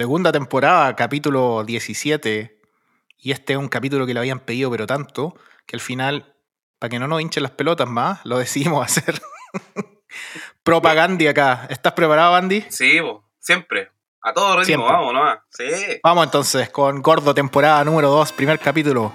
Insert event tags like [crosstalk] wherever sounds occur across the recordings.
Segunda temporada, capítulo 17. Y este es un capítulo que le habían pedido, pero tanto, que al final, para que no nos hinchen las pelotas más, lo [laughs] decidimos hacer. Propaganda acá. ¿Estás preparado, Andy? Sí, bo, siempre. A todo ritmo, Siempre. vamos nomás. Sí. Vamos entonces con Gordo, temporada número 2, primer capítulo.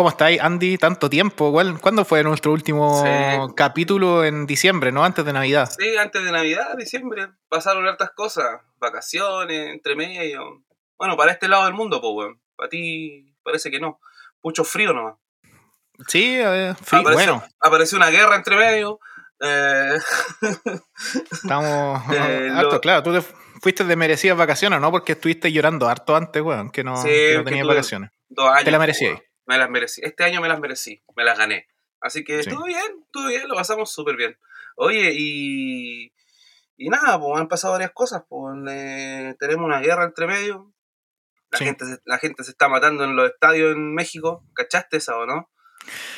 ¿Cómo estáis, Andy? Tanto tiempo. ¿Cuál- ¿Cuándo fue nuestro último Sí. capítulo en diciembre, no? Antes de Navidad. Sí, antes de Navidad, diciembre, pasaron hartas cosas. Vacaciones, entre medio. Bueno, para este lado del mundo, pues, weón. Para ti parece que no. Mucho frío nomás. Sí, eh, frí- apareció, bueno, apareció una guerra entre medio. Eh, [laughs] estamos Eh, [laughs] harto, lo- claro. Tú te fuiste de merecidas vacaciones, ¿no? Porque estuviste llorando harto antes, weón, que no, Sí, que no que tenías vacaciones. dos años. Te la merecías. Me las merecí. Este año me las merecí. Me las gané. Así que Sí. estuvo bien, estuvo bien, lo pasamos súper bien. Oye, y. Y nada, pues han pasado varias cosas. Pues, eh, tenemos una guerra entre medio. La, Sí. gente, se- la gente se está matando en los estadios en México. ¿Cachaste esa o no?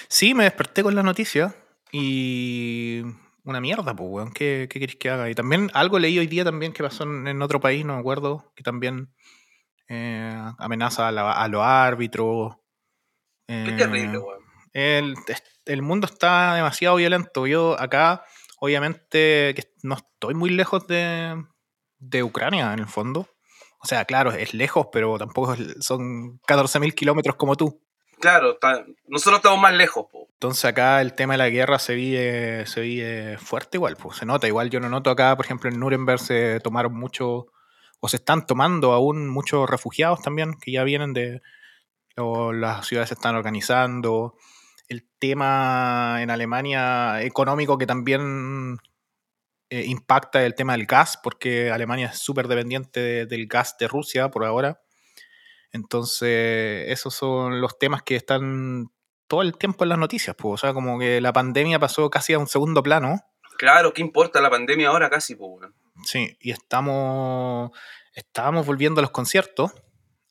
Sí, me desperté con la noticia y una mierda, pues, weón. ¿Qué, qué querés que haga? Y también algo leí hoy día también que pasó en, en otro país, no me acuerdo, que también eh, amenaza a, la- a los árbitros. Qué eh, terrible, weón. el, el mundo está demasiado violento. Yo acá, obviamente, que no estoy muy lejos de, de Ucrania, en el fondo. O sea, claro, es lejos, pero tampoco son 14.000 kilómetros como tú. Claro, está- nosotros estamos más lejos, po. Entonces acá el tema de la guerra se vive, se vive fuerte igual, pues se nota. Igual yo no noto acá, por ejemplo, en Nuremberg se tomaron mucho, o se están tomando aún muchos refugiados también, que ya vienen de, o las ciudades se están organizando. El tema en Alemania económico que también eh, impacta el tema del gas, porque Alemania es súper dependiente de- del gas de Rusia por ahora. Entonces, esos son los temas que están todo el tiempo en las noticias. Pues. O sea, como que la pandemia pasó casi a un segundo plano. Claro, ¿qué importa la pandemia ahora casi, weón? Sí, y estamos, estábamos volviendo a los conciertos.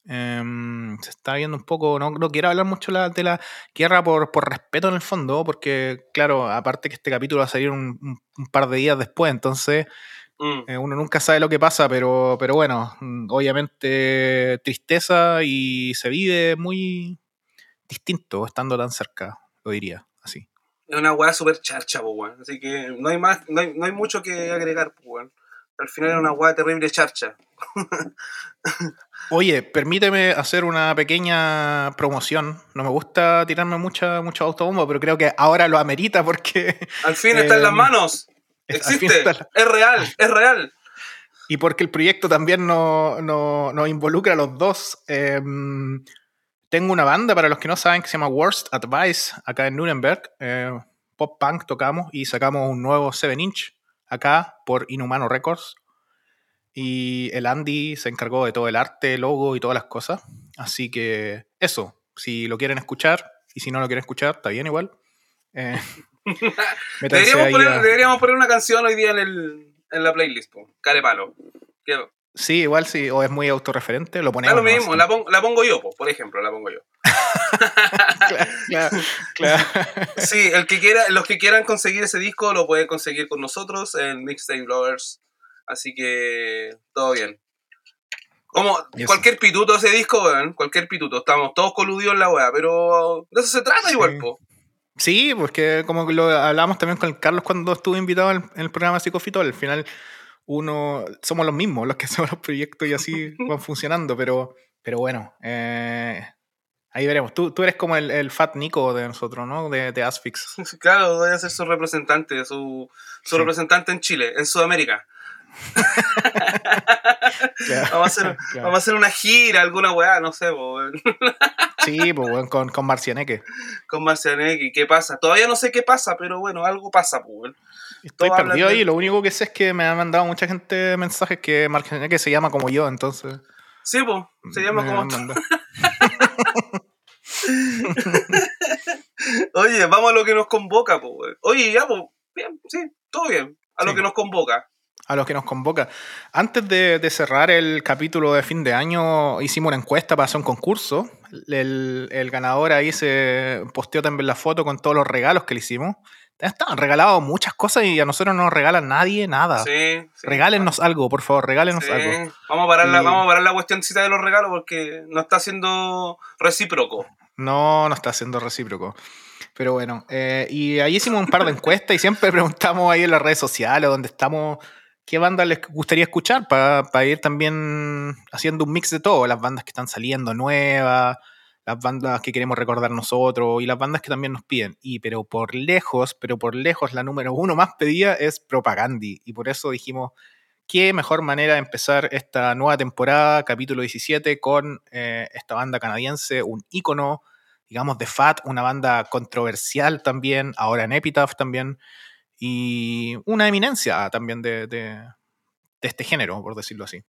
Em, se está viendo un poco, no, no quiero hablar mucho la- de la guerra por, por respeto en el fondo, porque claro, aparte que este capítulo va a salir un, un- un par de días después, entonces Mm. eh, uno nunca sabe lo que pasa, pero, pero bueno, mm, obviamente tristeza y se vive muy distinto estando tan cerca, lo diría así. Es una weá súper charcha, po, weón. Así que no hay más, no hay, no hay mucho que agregar, po, weón. Al final es una weá terrible charcha. Oye, permíteme hacer una pequeña promoción. No me gusta tirarme mucha, mucho autobombo, pero creo que ahora lo amerita porque. Al fin está en las Em, manos. Existe. la- Es real, es real. Y porque el proyecto también nos no, nos involucra a los dos. Em, tengo una banda, para los que no saben, que se llama Worst Advice, acá en Nuremberg. Eh, pop punk tocamos y sacamos un nuevo 7 inch acá por Inhumano Records. Y el Andy se encargó de todo el arte, logo y todas las cosas. Así que eso, si lo quieren escuchar y si no lo quieren escuchar, está bien igual. Eh, [laughs] Deberíamos poner, a- deberíamos poner una canción hoy día en, el, en la playlist, po. Carepalo. Que, Sí, igual sí, o es muy autorreferente, lo ponemos. lo nomás. mismo, la, pon- la pongo yo, po, por ejemplo, la pongo yo. [laughs] claro, claro. Sí, el que quiera, los que quieran conseguir ese disco lo pueden conseguir con nosotros en Mixtape Lovers. Así que todo bien. Como cualquier pituto ese disco, weón, cualquier pituto. Estamos todos coludidos en la weá, pero de eso se trata Sí. igual, po. Sí, porque como lo hablábamos también con Carlos cuando estuvo invitado en, el programa Psicofitol, al final uno somos los mismos los que [laughs] hacemos los proyectos y así [laughs] van funcionando, pero, pero bueno, eh, ahí veremos. Tú, tú eres como el, el Fat Nico de nosotros, ¿no? De, de Asphyx. [laughs] Claro, voy a ser su representante, su, su Sí. representante en Chile, en Sudamérica. Claro. Vamos a hacer, [laughs] Claro. vamos a hacer una gira, alguna weá, no sé, weón. Sí, pues con, con Marcianeque. con Marcianeque. ¿Qué pasa? Todavía no sé qué pasa, pero bueno, algo pasa, weón. Estoy Todos perdido de- ahí, lo único que sé es que me ha mandado mucha gente mensajes que Marcianeque se llama como yo, entonces... Sí, pues, se llama me como mandado. [laughs] Oye, vamos a lo que nos convoca, pues. Oye, ya, pues, bien, sí, todo bien. A lo que nos convoca. A los que nos convoca. Antes de, cerrar el capítulo de fin de año, hicimos una encuesta para hacer un concurso. El, ganador ahí se posteó también la foto con todos los regalos que le hicimos. Están regalados muchas cosas y a nosotros no nos regala nadie nada. Sí, regálenos algo, por favor, regálenos algo. Vamos a, parar la, vamos a parar la cuestioncita de los regalos porque no está siendo recíproco. No, no está siendo recíproco. Pero bueno, eh, y ahí hicimos un par de encuestas y siempre [laughs] preguntamos ahí en las redes sociales donde estamos qué banda les gustaría escuchar para ir también haciendo un mix de todo, las bandas que están saliendo nuevas, las bandas que queremos recordar nosotros y las bandas que también nos piden. Y pero por lejos, pero por lejos la número uno más pedida es Propagandi. Y por eso dijimos, qué mejor manera de empezar esta nueva temporada, capítulo 17, con eh, esta banda canadiense, un ícono, digamos, de Fat, una banda controversial también, ahora en Epitaph también y una eminencia también de, este género, por decirlo así.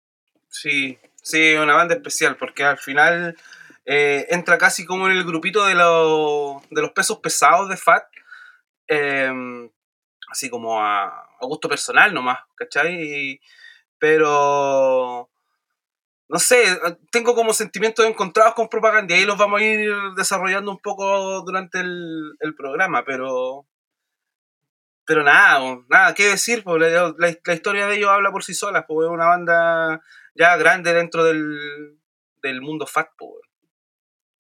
Sí, sí, una banda especial, porque al final eh, entra casi como en el grupito de, de los pesos pesados de Fat, em, así como a, gusto personal nomás, ¿cachai? pero, no sé, tengo como sentimientos encontrados con propaganda y ahí los vamos a ir desarrollando un poco durante el programa, pero pero nada, nada que decir, la, la, historia de ellos habla por sí sola, porque es una banda ya grande dentro del, mundo fat.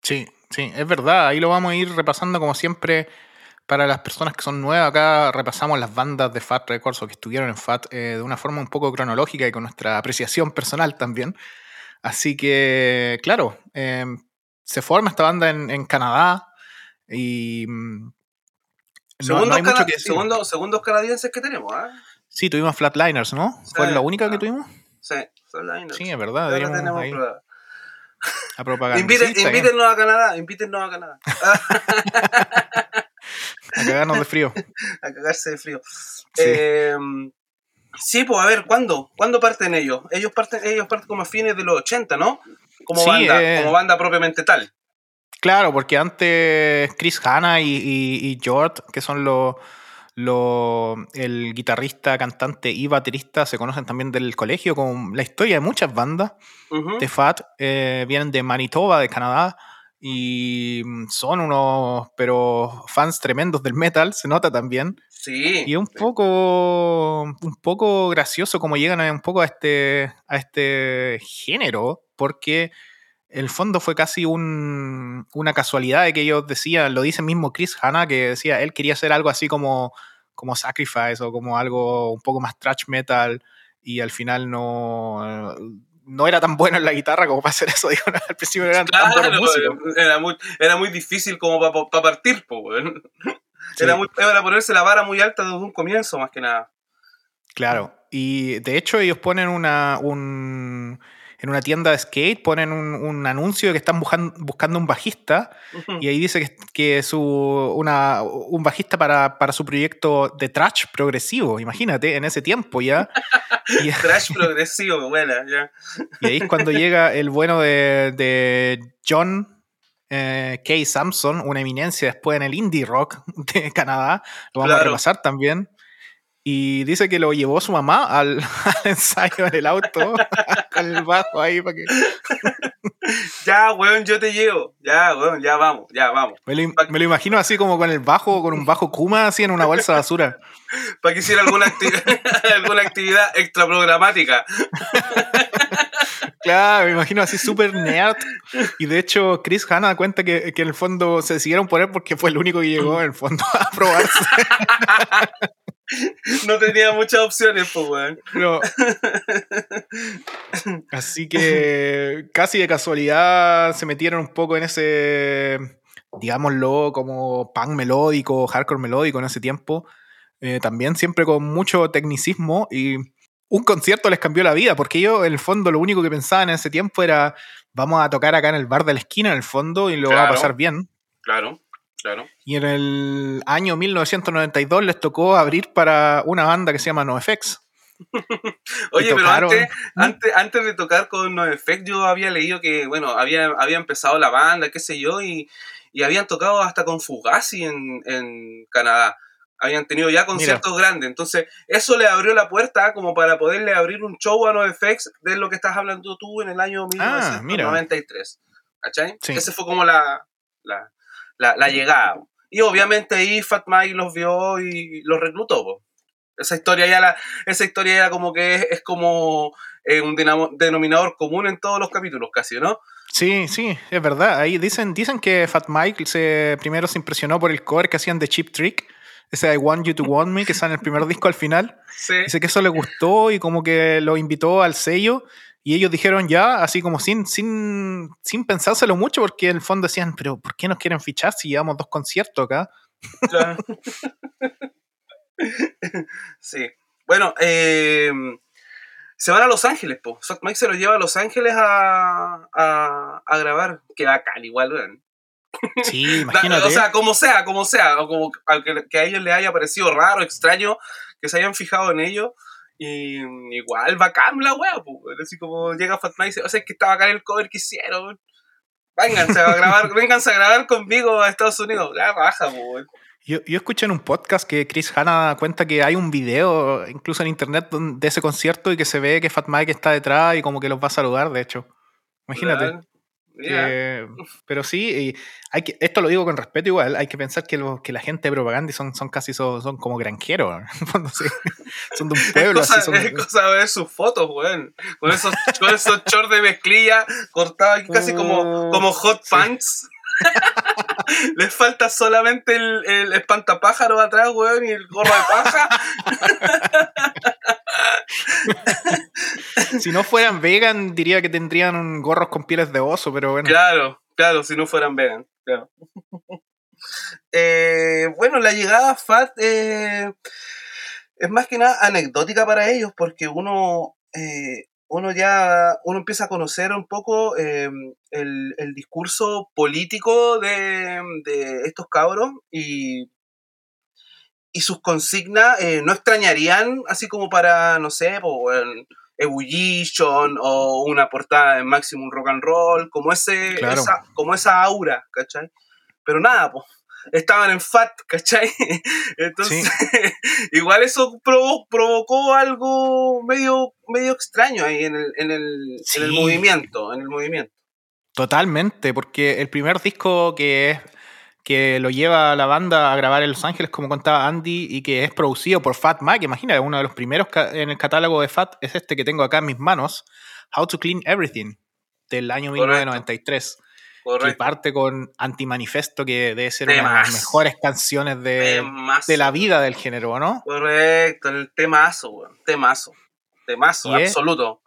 Sí, sí, es verdad, ahí lo vamos a ir repasando como siempre. Para las personas que son nuevas, acá repasamos las bandas de Fat Records o que estuvieron en Fat eh, de una forma un poco cronológica y con nuestra apreciación personal también. Así que, claro, em, se forma esta banda en, en Canadá y mm, segundos, canadienses que tenemos, ¿ah? Sí, tuvimos Flatliners, ¿no? ¿Fue la única que tuvimos? Sí, Flatliners. Sí, es verdad. Tenemos ahí a propaganda. invítennos a Canadá, invítennos a Canadá. [laughs] a cagarnos de frío. [laughs] a cagarse de frío. Sí. Em, sí, pues a ver, ¿cuándo? ¿Cuándo parten ellos? Ellos parten, ellos parten como a fines de los 80, ¿no? Como banda, eh, como banda propiamente tal. Claro, porque antes Chris Hanna y, y, George, que son los el guitarrista, cantante y baterista se conocen también del colegio, con la historia de muchas bandas de Fat, eh, vienen de Manitoba, de Canadá, y son unos, pero fans tremendos del metal, se nota también. Sí. Y un poco, un poco gracioso como llegan un poco a este, a este género, porque el fondo fue casi un, una casualidad de que ellos decían, lo dice mismo Chris Hanna, que decía, él quería hacer algo así como, como Sacrifice o como algo un poco más thrash metal y al final no, no era tan bueno en la guitarra como para hacer eso. [laughs] Digo, al principio eran Era muy, era muy difícil como para partir, era, muy, era ponerse la vara muy alta desde un comienzo, más que nada. Claro, y de hecho ellos ponen una, un en una tienda de skate ponen un, anuncio de que están buscando, un bajista y ahí dice que, que su, una, un bajista para, para, su proyecto de trash progresivo, imagínate, en ese tiempo ya. [laughs] trash progresivo, buena, ya. Y ahí es cuando llega el bueno de, de John eh, K. Samson, una eminencia después en el indie rock de Canadá, lo vamos a repasar también. Y dice que lo llevó su mamá al, [laughs] ensayo en el auto, [laughs] el bajo ahí para que. [laughs] ya, weón, yo te llevo. Ya, weón, ya vamos, ya vamos. Me lo, imagino así como con el bajo, con un bajo Kuma así en una bolsa de basura. [laughs] para que hiciera alguna, [laughs] alguna actividad extra programática. Claro, me imagino así súper nerd. Y de hecho, Chris Hanna cuenta que, que, en el fondo se decidieron poner porque fue el único que llegó en el fondo a probarse. No tenía muchas opciones, pues, weón. [laughs] Así que casi de casualidad se metieron un poco en ese, digámoslo, como punk melódico, hardcore melódico en ese tiempo. Eh, también siempre con mucho tecnicismo y un concierto les cambió la vida, porque yo en el fondo lo único que pensaba en ese tiempo era vamos a tocar acá en el bar de la esquina en el fondo y lo va a pasar bien. Claro. Claro. Y en el año 1992 les tocó abrir para una banda que se llama NoFX. [laughs] Oye, pero antes, antes, antes, de tocar con NoFX yo había leído que, bueno, había, había empezado la banda, qué sé yo, y, y habían tocado hasta con Fugazi en, en Canadá. Habían tenido ya conciertos grandes. Entonces, eso le abrió la puerta como para poderle abrir un show a NoFX de lo que estás hablando tú en el año 1993. Ah, ¿Cachai? Ese fue como la, la, la, llegada. Y obviamente ahí Fat Mike los vio y los reclutó. Esa historia ya la, esa historia ya como que es, como eh, un denominador común en todos los capítulos casi, ¿no? Sí, sí, es verdad. Ahí dicen, dicen que Fat Mike se, primero se impresionó por el cover que hacían de Chip Trick ese I Want You to Want Me, que sale en el primer disco al final. Dice que eso le gustó y como que lo invitó al sello. Y ellos dijeron ya, así como sin, sin, sin pensárselo mucho, porque en el fondo decían, pero ¿por qué nos quieren fichar si llevamos dos conciertos acá? sí. Bueno, eh, se van a Los Ángeles, po. Mike se lo lleva a Los Ángeles a, a, a grabar. Que bacán, igual, ¿verdad? Sí, [laughs] imagínate. o sea, como sea, como sea, o como que, a ellos les haya parecido raro, extraño, que se hayan fijado en ello. Y igual bacán la wea, pues. Así como llega Fatma y dice, o sea, es que está bacán el cover que hicieron. Vénganse a grabar, [laughs] vénganse a grabar conmigo a Estados Unidos. La baja, pues. Yo, yo, escuché en un podcast que Chris Hanna cuenta que hay un video, incluso en internet, de ese concierto y que se ve que Fat Mike está detrás y como que los va a saludar, de hecho. Imagínate pero sí, hay que, esto lo digo con respeto igual, hay que pensar que, que la gente de propaganda son, son casi son, son como granjeros, [laughs] son de un pueblo. Es cosa, es cosa de ver sus fotos, weón, con esos, con esos shorts de mezclilla cortados casi como, como hot pants. [laughs] Les falta solamente el, el espantapájaro atrás, weón, y el gorro de paja. [laughs] [laughs] si no fueran vegan, diría que tendrían gorros con pieles de oso, pero bueno. Claro, claro, si no fueran vegan, [laughs] eh, bueno, la llegada a FAT eh, es más que nada anecdótica para ellos porque uno, eh, uno ya uno empieza a conocer un poco el, discurso político de, estos cabros y, y sus consignas no extrañarían así como para, no sé, pues, Ebullition o una portada en Maximum Rock and Roll, como, ese, esa, como esa aura, ¿cachai? Pero nada, pues, estaban en FAT, [laughs] ¿cachai? Entonces, [laughs] igual eso provocó algo medio, medio extraño ahí en el, en, el, en el movimiento, en el movimiento. Totalmente, porque el primer disco que es que lo lleva la banda a grabar en Los Ángeles, como contaba Andy, y que es producido por Fat Mike. Imagina, uno de los primeros en el catálogo de Fat es este que tengo acá en mis manos, How to Clean Everything, del año 1993. Correcto. Que parte con Antimanifesto, que debe ser una de las mejores canciones de, de, la vida del género, ¿no? Correcto, el temazo, weón. Temazo. Temazo, absoluto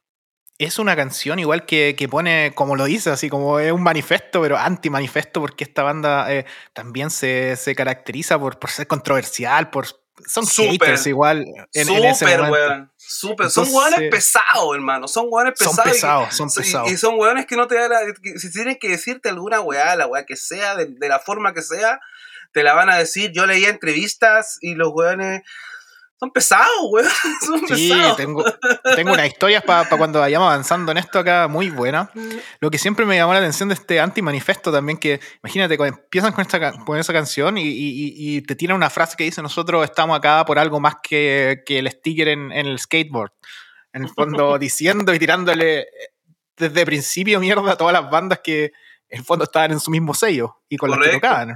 es una canción igual que, pone, como lo dice, así como es un manifesto, pero anti-manifesto, porque esta banda eh, también se, caracteriza por, por, ser controversial, por son haters igual en, ese momento. Súper, son hueones pesados, hermano. Son hueones pesados. Son pesados, son pesados. Y, son hueones que no te da Si tienen que decirte alguna weá, la weá que sea, de, de, la forma que sea, te la van a decir. Yo leía entrevistas y los hueones son pesados, weón. [laughs] Son sí, Tengo, tengo unas historias para cuando vayamos avanzando en esto acá muy buena. Lo que siempre me llamó la atención de este anti-manifesto también, que imagínate, cuando empiezan con, esta, con esa canción y, te tiran una frase que dice: Nosotros estamos acá por algo más que, que el sticker en, el skateboard. En el fondo, [laughs] diciendo y tirándole desde principio mierda a todas las bandas que en el fondo estaban en su mismo sello y con las que tocaban.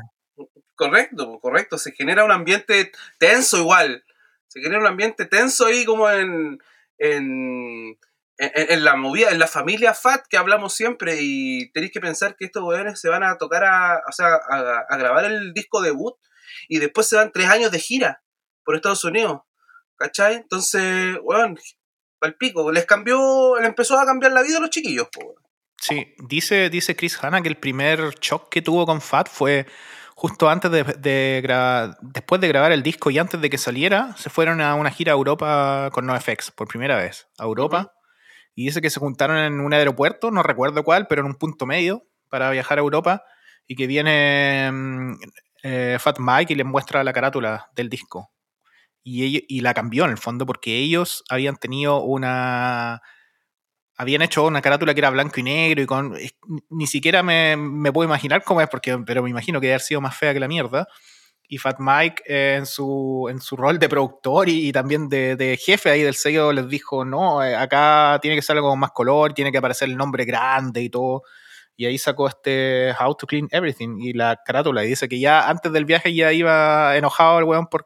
Correcto, correcto. Se genera un ambiente tenso igual se crea un ambiente tenso ahí como en, en, en, la movida, en la familia Fat que hablamos siempre y tenéis que pensar que estos weones se van a tocar a, o sea, a, grabar el disco debut y después se van tres años de gira por Estados Unidos. ¿Cachai? Entonces, weón, al pico, les cambió, les empezó a cambiar la vida a los chiquillos, Sí, dice, dice Chris Hanna que el primer shock que tuvo con Fat fue justo antes de, de después de grabar el disco y antes de que saliera, se fueron a una gira a Europa con NoFX por primera vez, a Europa. Y dice que se juntaron en un aeropuerto, no recuerdo cuál, pero en un punto medio para viajar a Europa. Y que viene mm, eh, Fat Mike y les muestra la carátula del disco. Y, y la cambió en el fondo porque ellos habían tenido una habían hecho una carátula que era blanco y negro y con. Ni siquiera me, me puedo imaginar cómo es, porque, pero me imagino que debe haber sido más fea que la mierda. y Fat Mike eh, en, su, en su rol de productor y, también de, jefe ahí del sello les dijo, no, eh, acá tiene que ser algo con más color, tiene que aparecer el nombre grande y todo. Y ahí sacó este How to Clean Everything y la carátula y dice que ya antes del viaje ya iba enojado el weón por,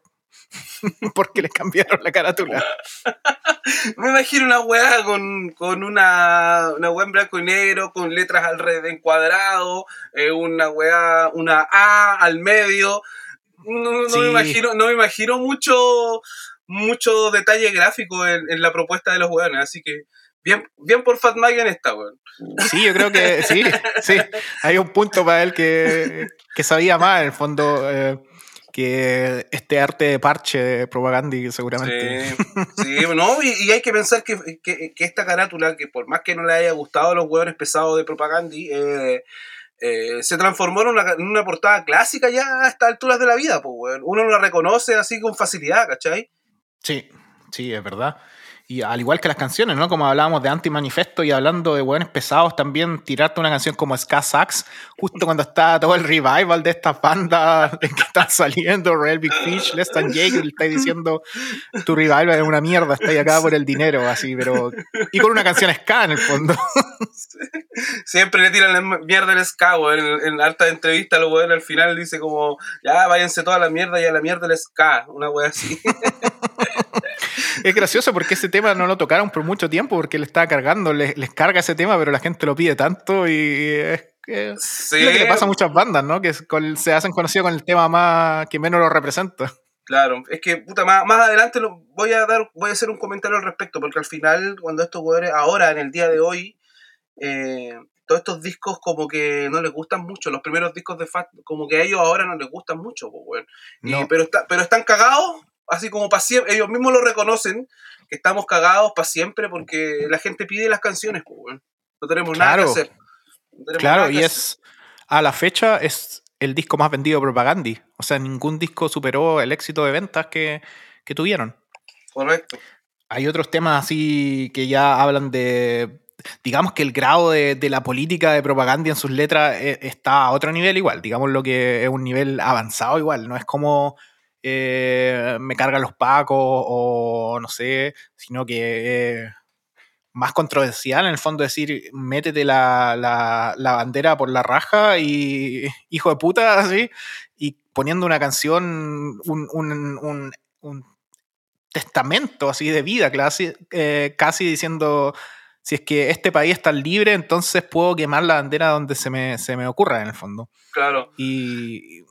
[laughs] porque le cambiaron la carátula. [laughs] Me imagino una weá con, una, una weá en blanco y negro, con letras alrededor encuadrado, eh, una weá, una A al medio. No, me imagino, no me imagino mucho, mucho detalle gráfico en, la propuesta de los weones, así que bien, bien por Fat Mike en esta, weón. Sí, yo creo que sí, sí. Hay un punto para él que, sabía más, en el fondo. Eh, que este arte de parche de propaganda seguramente. Sí, sí no, y, hay que pensar que, esta carátula, que por más que no le haya gustado a los hueones pesados de propaganda, eh, eh, se transformó en una, portada clásica ya a estas alturas de la vida, pues, Uno la reconoce así con facilidad, ¿cachai? Sí, sí, es verdad. Y al igual que las canciones, ¿no? Como hablábamos de Anti-Manifesto y hablando de hueones pesados, también tirarte una canción como Ska Sax, justo cuando está todo el revival de estas bandas [laughs] que están saliendo, Real Big Fish, Less Than Jake, le estáis diciendo tu revival es una mierda, estáis acá por el dinero, así, pero. Y con una canción Ska en el fondo. [laughs] Siempre le tiran la mierda al Ska, En, en harta entrevista, lo weón al final dice como, ya váyanse toda la mierda y a la mierda el Ska, una wea así. [laughs] es gracioso porque ese tema no lo tocaron por mucho tiempo porque le estaba cargando, les, carga ese tema, pero la gente lo pide tanto y es, que, lo que le pasa a muchas bandas, ¿no? Que se hacen conocidos con el tema más que menos lo representa. Claro, es que puta, más, más adelante lo, voy a dar, voy a hacer un comentario al respecto, porque al final, cuando estos jugadores, ahora, en el día de hoy, eh, todos estos discos como que no les gustan mucho, los primeros discos de Fat, como que a ellos ahora no les gustan mucho, pues, pero, está, pero están cagados así como para siempre, ellos mismos lo reconocen, que estamos cagados para siempre porque la gente pide las canciones, pues, no tenemos nada que hacer. claro, y es, a la fecha es el disco más vendido de Propagandi, o sea, ningún disco superó el éxito de ventas que, tuvieron. Correcto. Hay otros temas así que ya hablan de digamos que el grado de, la política de propaganda en sus letras eh, está a otro nivel igual, digamos lo que es un nivel avanzado igual, no es como eh, me cargan los pacos o no sé, sino que eh, más controversial en el fondo decir, métete la, la, bandera por la raja y hijo de puta, [laughs] así, y poniendo una canción, un, testamento así de vida, casi, eh, casi diciendo, si es que este país está libre, entonces puedo quemar la bandera donde se me, se me ocurra en el fondo. Claro. Y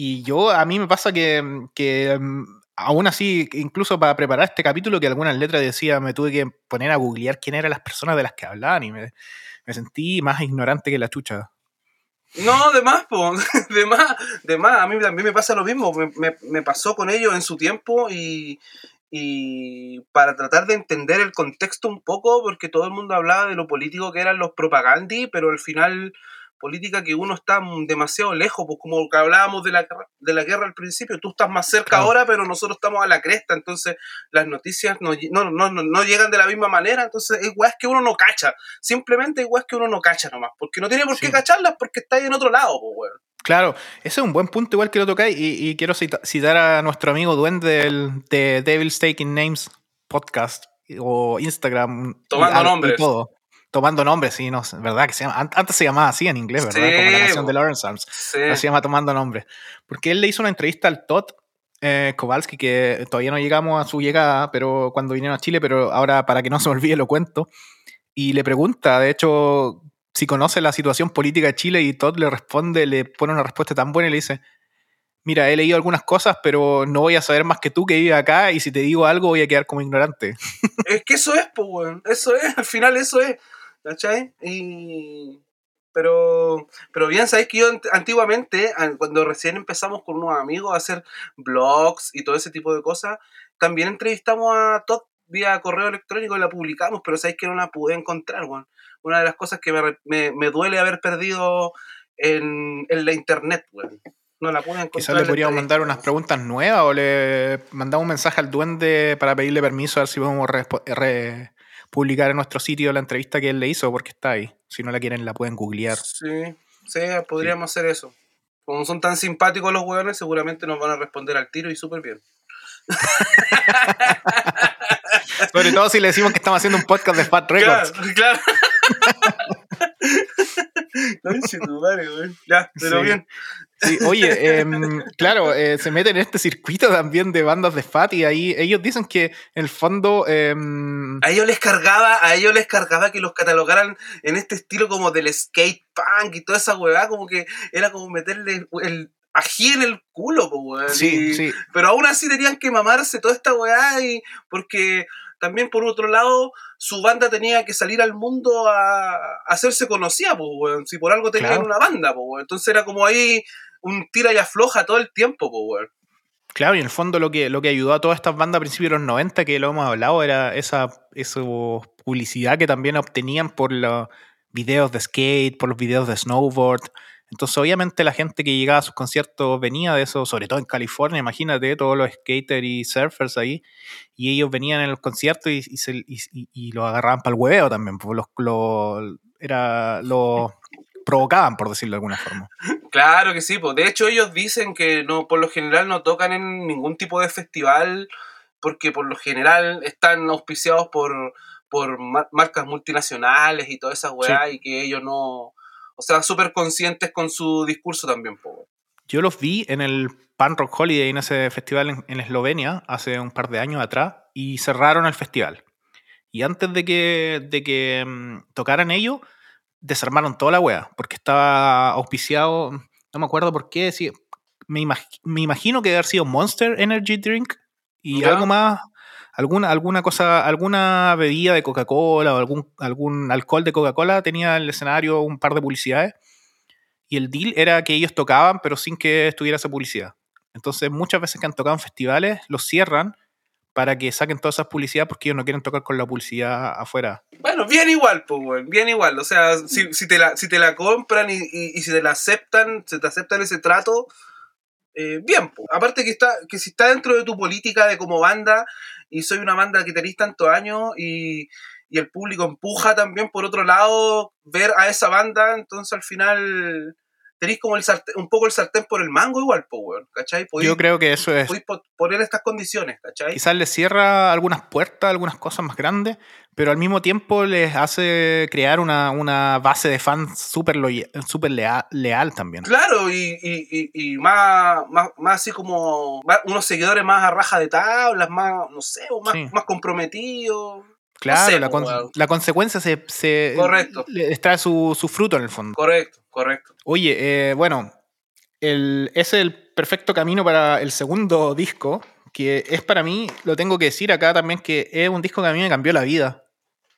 y yo, a mí me pasa que, mm, aún así, incluso para preparar este capítulo, que algunas letras decía, me tuve que poner a googlear quién eran las personas de las que hablaban y me, sentí más ignorante que la chucha. No, de más, po. [laughs] de más, de más. A mí también me pasa lo mismo. Me, pasó con ellos en su tiempo y, y para tratar de entender el contexto un poco, porque todo el mundo hablaba de lo político que eran los propagandi, pero al final política que uno está demasiado lejos, pues como que hablábamos de la, de la guerra al principio, tú estás más cerca ahora, pero nosotros estamos a la cresta, entonces las noticias no, no, no, no llegan de la misma manera, entonces es que uno no cacha, simplemente es que uno no cacha nomás, porque no tiene por qué cacharlas porque está ahí en otro lado, pues, Claro, ese es un buen punto igual que lo tocáis y, quiero citar a nuestro amigo Duende del, de Devil's Taking Names podcast o Instagram. Tomando nombres. todo tomando nombres, sí, no, verdad que se llama, antes se llamaba así en inglés, ¿verdad? Como la canción de Lawrence Arms. Sí. se llama tomando nombres. Porque él le hizo una entrevista al Todd eh, Kowalski, que todavía no llegamos a su llegada, pero cuando vinieron a Chile, pero ahora para que no se [laughs] olvide lo cuento. Y le pregunta, de hecho, si conoce la situación política de Chile y Todd le responde, le pone una respuesta tan buena y le dice, mira, he leído algunas cosas, pero no voy a saber más que tú que vives acá y si te digo algo voy a quedar como ignorante. Es que eso es, pues, weón. Eso es, al final eso es. ¿Cachai? Y... Pero, pero bien, sabéis que yo antiguamente, cuando recién empezamos con unos amigos a hacer blogs y todo ese tipo de cosas, también entrevistamos a Todd vía correo electrónico y la publicamos, pero sabéis que no la pude encontrar, bueno. Una de las cosas que me, me, duele haber perdido en, en la internet, bueno. No la pude encontrar. Quizás le podríamos mandar unas preguntas nuevas o le mandamos un mensaje al duende para pedirle permiso a ver si podemos publicar en nuestro sitio la entrevista que él le hizo, porque está ahí. Si no la quieren, la pueden googlear. Sí, sí, podríamos hacer eso. como son tan simpáticos los hueones, seguramente nos van a responder al tiro y súper bien. [laughs] Sobre todo si le decimos que estamos haciendo un podcast de Fat Records. Claro, claro. [laughs] Ya, pero Sí. bien. Sí, oye, em, claro, eh, se meten en este circuito también de bandas de Fat y ahí ellos dicen que en el fondo... em, A ellos les cargaba, a ellos les cargaba que los catalogaran en este estilo como del skate punk y toda esa huevada, como que era como meterle el ají en el culo, weón. sí, Y- sí, Pero aún así tenían que mamarse toda esta weá y porque también por otro lado su banda tenía que salir al mundo a, a hacerse conocida, pues, weón. Si por algo tenían Claro. una banda, pues, weón. Entonces era como ahí un tira y afloja todo el tiempo, pues, weón. Claro, y en el fondo lo que, lo que ayudó a todas estas bandas a principios de los 90, que lo hemos hablado, era esa, esa publicidad que también obtenían por los videos de skate, por los videos de snowboard. Entonces, obviamente, la gente que llegaba a sus conciertos venía de eso, sobre todo en California, imagínate, todos los skaters y surfers ahí, y ellos venían en los conciertos y, y, se- y- y- los agarraban para el hueveo también, pues los, los- era, los provocaban, por decirlo de alguna forma. Claro que sí, pues de hecho ellos dicen que no, por lo general no tocan en ningún tipo de festival porque por lo general están auspiciados por, por mar- marcas multinacionales y toda esa weá y que ellos no, o sea, súper conscientes con su discurso también, pues. Yo los vi en el Pan Rock Holiday, en ese festival en, en Eslovenia, hace un par de años atrás, y cerraron el festival. Y antes de que, de que mm, tocaran ellos, desarmaron toda la wea, porque estaba auspiciado, no me acuerdo por qué, sí, me, imag- me imagino que debe haber sido Monster Energy Drink y Ya. algo más, alguna, alguna cosa, alguna bebida de Coca-Cola o algún, algún alcohol de Coca-Cola tenía en el escenario un par de publicidades. Y el deal era que ellos tocaban, pero sin que estuviera esa publicidad. Entonces, muchas veces que han tocado en festivales, los cierran para que saquen todas esas publicidades porque ellos no quieren tocar con la publicidad afuera. Bueno, bien igual, pues, weón, bien igual. O sea, si, te, la, si te la compran y, y- y si te la aceptan, si te aceptan ese trato, eh, bien. Aparte que, está, que si está dentro de tu política de como banda, y soy una banda que tenéis tantos años, y, y el público empuja también por otro lado ver a esa banda, entonces al final tenéis como el sartén- un poco el sartén por el mango igual, pues, weón, ¿cachai? Podéis, Yo creo que eso es. podéis po- poner estas condiciones, ¿cachai? Quizás les cierra algunas puertas, algunas cosas más grandes, pero al mismo tiempo les hace crear una, una base de fans súper loya- súper lea- leal también. Claro, y, y, y, y más, más, más así como más- unos seguidores más a raja de tablas, más, no sé, o más, Sí. más comprometidos. Claro, sé, la, pues, con- la consecuencia se, se Correcto. su, su fruto en el fondo. Correcto, correcto. Oye, eh, bueno, el, ese es el perfecto camino para el segundo disco, que es para mí, lo tengo que decir acá también, que es un disco que a mí me cambió la vida.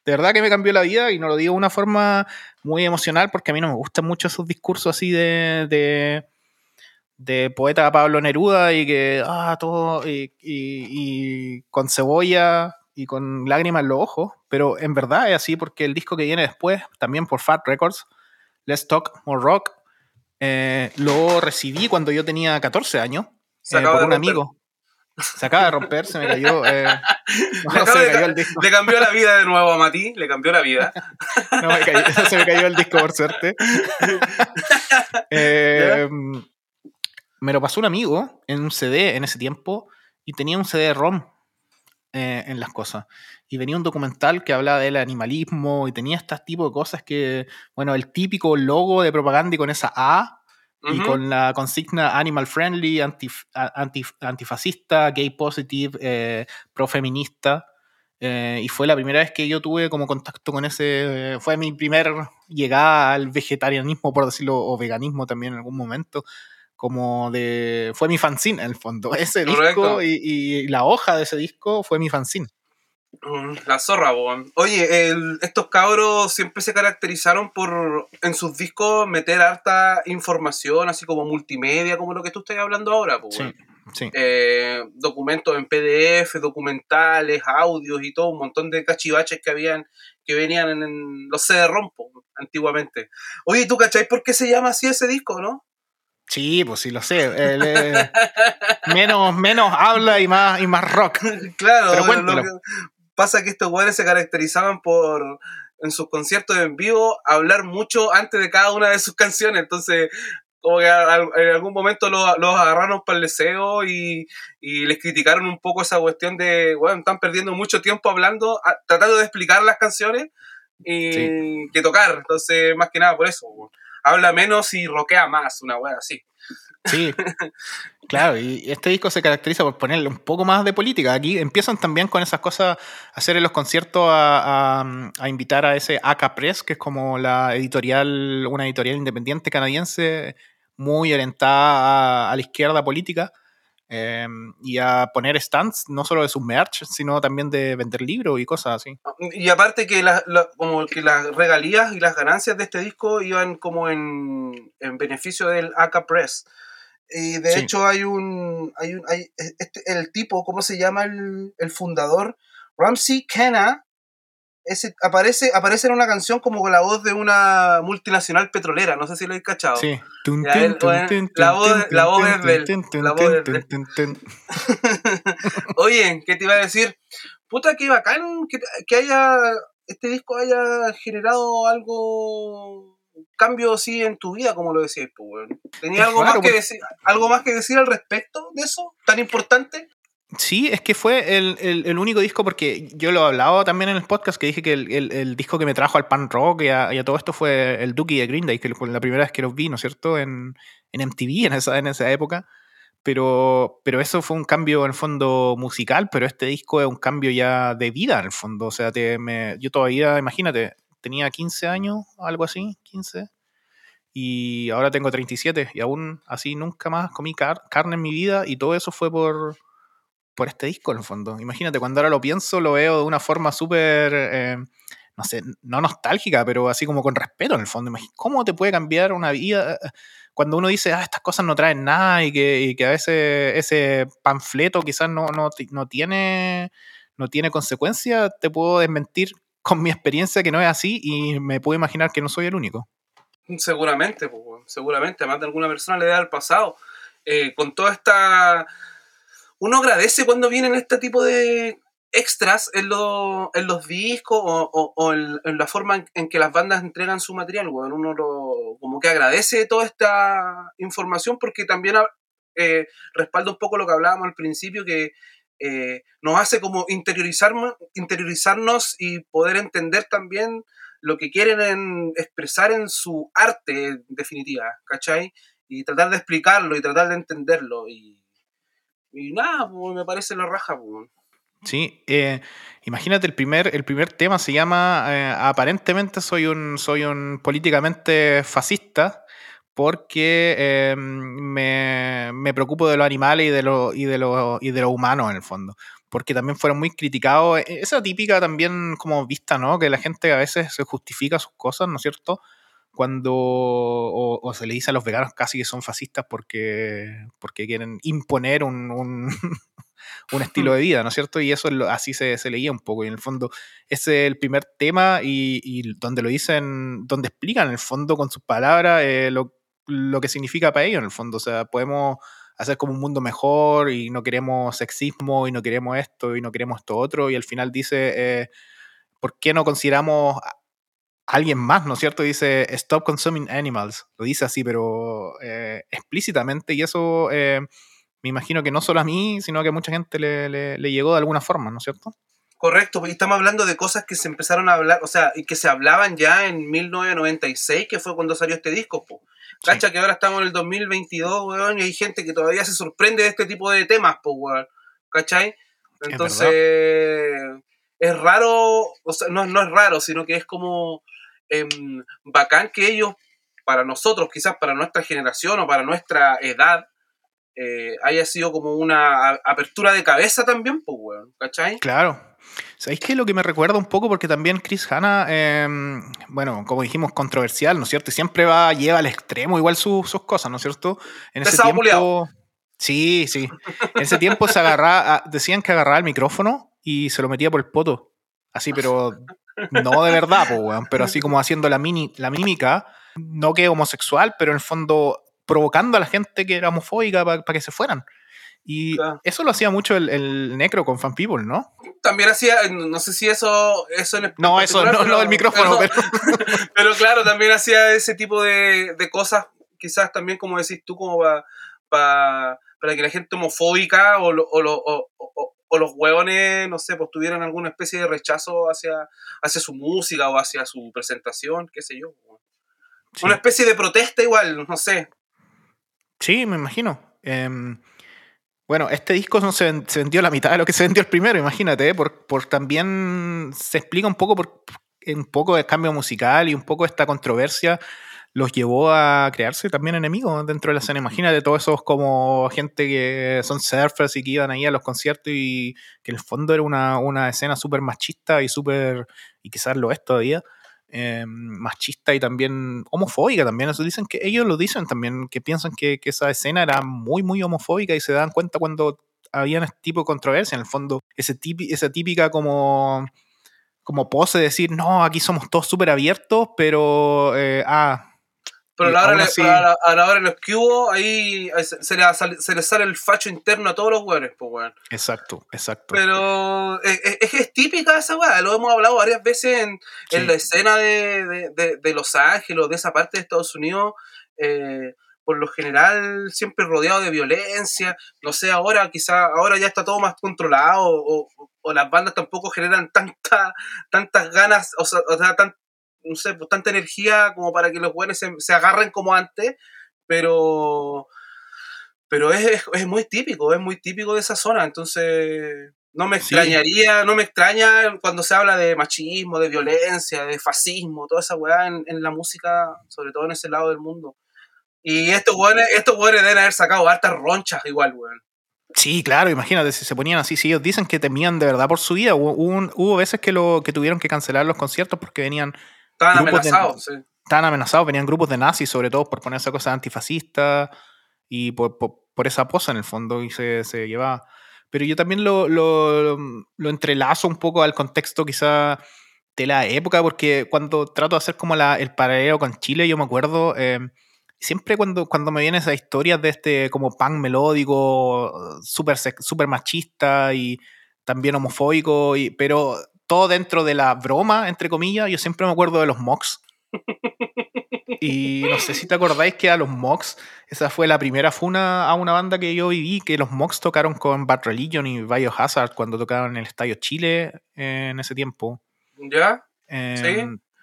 De verdad que me cambió la vida y no lo digo de una forma muy emocional porque a mí no me gustan mucho esos discursos así de, de, de poeta Pablo Neruda y que, ah, todo, y, y- y con cebolla y con lágrimas en los ojos, pero en verdad es así porque el disco que viene después, también por Fat Records, Let's Talk More Rock, eh, lo recibí cuando yo tenía 14 años Se eh, por de un romper. amigo. Se acaba de romper, se me cayó. [laughs] eh, no, Le, se acaba me de cayó ca- el disco. le cambió la vida de nuevo a Mati, le cambió la vida. [laughs] No me cayó, [laughs] se me cayó el disco por suerte. Eh, me lo pasó un amigo en un CD en ese tiempo y tenía un CD ROM eh, en las cosas. Y venía un documental que hablaba del animalismo y tenía este tipo de cosas que, bueno, el típico logo de propaganda y con esa A y Ujú. con la consigna animal friendly, antif- antif- antifascista, gay positive, eh, profeminista. Eh, y fue la primera vez que yo tuve como contacto con ese. Fue mi primer llegada al vegetarianismo, por decirlo, o veganismo también en algún momento. Como de. Fue mi fanzine, en el fondo. [laughs] Ese Correcto. disco y, y la hoja de ese disco fue mi fanzine. Mm, La zorra, weón. Oye, el- estos cabros siempre se caracterizaron por en sus discos meter harta información, así como multimedia, como lo que tú estás hablando ahora, pues, Sí, sí. Eh, documentos en PDF, documentales, audios y todo, un montón de cachivaches que habían, que venían en, en los CD-ROM po, antiguamente. Oye, ¿tú cacháis por qué se llama así ese disco, no? Sí, pues sí lo sé. Él, eh, menos, menos habla y más, y más rock. [laughs] claro, Pero lo cuéntalo. que pasa que estos güeyes se caracterizaban por en sus conciertos en vivo hablar mucho antes de cada una de sus canciones, entonces como que en algún momento los, agarraron para el deseo y, les criticaron un poco esa cuestión de, bueno, están perdiendo mucho tiempo hablando, tratando de explicar las canciones y que tocar. Entonces, más que nada por eso. Habla menos y roquea más, una wea así. Sí, [laughs] claro, y este disco se caracteriza por ponerle un poco más de política. Aquí empiezan también con esas cosas, a hacer en los conciertos, a, invitar a ese AK Press, que es como la editorial, una editorial independiente canadiense muy orientada a, la izquierda política. Em, y a poner stands no solo de sus merch, sino también de vender libros y cosas así. Y aparte que, como que las regalías y las ganancias de este disco iban como en, en beneficio del AK Press. Y de hecho hay un, hay un hay, este, el tipo, ¿cómo se llama el, el fundador? Ramsey Kenna, ese, aparece, aparece en una canción como con la voz de una multinacional petrolera, no sé si lo habéis cachado. Sí. La voz, la voz es del. La voz es del. Oye, ¿qué te iba a decir? Puta, qué bacán que, que haya. Este disco haya generado algo cambio sí en tu vida, como lo decías, pues, ¿Tenía algo, más que decir, algo más que decir al respecto de eso tan importante? Sí, es que fue el, único disco, porque yo lo he hablado también en el podcast, que dije que el, disco que me trajo al pan rock y a, todo esto fue el Dookie de Green Day, que la primera vez que los vi, ¿no es cierto?, en, en MTV en esa, en esa época. Pero, pero eso fue un cambio en el fondo musical, pero este disco es un cambio ya de vida en el fondo. O sea, te, me, yo todavía, imagínate, tenía 15 años, algo así, 15, y ahora tengo 37 y aún así nunca más comí carne en mi vida y todo eso fue por, por este disco en el fondo. Imagínate, cuando ahora lo pienso lo veo de una forma súper, eh, no sé, no nostálgica, pero así como con respeto en el fondo. ¿Cómo te puede cambiar una vida? Cuando uno dice, ah, estas cosas no traen nada y que, a veces ese panfleto quizás no, no, no tiene no tiene consecuencia, te puedo desmentir con mi experiencia que no es así y me puedo imaginar que no soy el único. Seguramente, pues, seguramente, más de alguna persona le da al pasado. Eh, con toda esta... Uno agradece cuando vienen este tipo de extras en, en los discos o, en, la forma en, que las bandas entregan su material. uno lo, como que agradece toda esta información porque también eh, respalda un poco lo que hablábamos al principio, que eh, nos hace como interiorizarnos, interiorizarnos y poder entender también lo que quieren expresar en su arte, en definitiva, ¿cachai? Y tratar de explicarlo y tratar de entenderlo. Y, y nada, pues, me parece la raja. Pues. Sí, eh, imagínate, el primer, el primer tema se llama eh, Aparentemente soy un, soy un políticamente fascista porque eh, me, preocupo de los animales y de lo, y de lo, y de lo humano en el fondo. Porque también fueron muy criticados. E, esa típica también como vista, ¿no? Que la gente a veces se justifica sus cosas, ¿no es cierto? Cuando o, se le dice a los veganos casi que son fascistas porque, porque quieren imponer un, un, [laughs] estilo de vida, ¿no es cierto? Y eso así se, se, leía un poco. Y en el fondo, ese es el primer tema y, y donde lo dicen, donde explican en el fondo con sus palabras eh, lo, lo que significa para ellos en el fondo. O sea, podemos hacer como un mundo mejor y no queremos sexismo y no queremos esto y no queremos esto otro. Y al final dice, eh, ¿por qué no consideramos alguien más, ¿no es cierto? Dice, stop consuming animals. Lo dice así, pero eh, explícitamente. Y eso eh, me imagino que no solo a mí, sino que a mucha gente le, le, llegó de alguna forma, ¿no es cierto? Correcto, y estamos hablando de cosas que se empezaron a hablar, o sea, y que se hablaban ya en 1996, que fue cuando salió este disco. Po. Cacha que ahora estamos en el 2022, weón, y hay gente que todavía se sorprende de este tipo de temas, pues, weón. ¿Cachai? Entonces, es, raro, o sea, no, no, es raro, sino que es como em, bacán que ellos, para nosotros, quizás para nuestra generación o para nuestra edad, eh, haya sido como una apertura de cabeza también, pues, weón. ¿Cachai? Claro. ¿Sabéis qué? Lo que me recuerda un poco, porque también Chris Hanna, em, bueno, como dijimos, controversial, ¿no es cierto? Siempre va, lleva al extremo igual sus cosas, ¿no es cierto? En ese tiempo. Sí, sí. En ese tiempo se agarraba, decían que agarraba el micrófono y se lo metía por el poto. Así, pero no de verdad, pero así como haciendo la, mini, la mímica, no que homosexual, pero en el fondo provocando a la gente que era homofóbica para que se fueran. Y eso lo hacía mucho el, Necro con Fan People, ¿no? También hacía, no sé si eso, eso en No, eso no, lo del micrófono, pero, [laughs] pero... claro, también hacía ese tipo de, cosas quizás también, como decís tú, como para para que la gente homofóbica o, o, los hueones, no sé, pues tuvieran alguna especie de rechazo hacia, hacia su música o hacia su presentación, qué sé yo. Una especie de protesta igual, no sé. Sí, me imagino. Em, bueno, este disco no se, vendió la mitad de lo que se vendió el primero, imagínate, ¿eh? por, por también se explica un poco por un poco de cambio musical y un poco esta controversia los llevó a crearse también enemigos dentro de la escena. Imagínate todos esos como gente que son surfers y que iban ahí a los conciertos y que en el fondo era una, una escena súper machista y súper, y quizás lo es todavía, eh, machista y también homofóbica también. Eso dicen que ellos lo dicen también, que piensan que, esa escena era muy, muy homofóbica y se dan cuenta cuando había este tipo de controversia. En el fondo, ese esa típica como, como pose de decir, no, aquí somos todos súper abiertos, pero, eh, ah, pero a la, hora, de los que hubo, ahí se, le, sale el facho interno a todos los hueones, pues, weón. Exacto, exacto. Pero es, es, típica esa weá, lo hemos hablado varias veces en, en la escena de, de, de, Los Ángeles, de esa parte de Estados Unidos. Eh, por lo general siempre rodeado de violencia, no sé, ahora quizá ahora ya está todo más controlado o, o las bandas tampoco generan tanta, tantas ganas, o sea, o sea tan, no sé, pues, tanta energía como para que los buenos se, agarren como antes, pero pero es, muy típico, es muy típico de esa zona, entonces no me extrañaría, no me extraña cuando se habla de machismo, de violencia, de fascismo, toda esa weá en, la música, sobre todo en ese lado del mundo. Y estos weones, estos deben haber sacado hartas ronchas igual, weón. Sí, claro, imagínate, si se ponían así, si ellos dicen que temían de verdad por su vida, hubo, hubo veces que, lo, que tuvieron que cancelar los conciertos porque venían Estaban amenazados, sí. Estaban amenazados, venían grupos de nazis, sobre todo por ponerse cosas antifascistas y por, esa posa en el fondo, y se, se llevaba. Pero yo también lo, lo, lo, entrelazo un poco al contexto quizá de la época, porque cuando trato de hacer como la, el paralelo con Chile, yo me acuerdo, eh, siempre cuando, cuando me vienen esas historias de este como punk melódico, súper super machista y también homofóbico, y, pero todo dentro de la broma, entre comillas. Yo siempre me acuerdo de los mocks. [laughs] Y no sé si te acordáis que a los mocks, esa fue la primera funa a una banda que yo viví, que los mocks tocaron con Bad Religion y Biohazard cuando tocaron en el Estadio Chile en ese tiempo. ¿Ya? ¿Sí?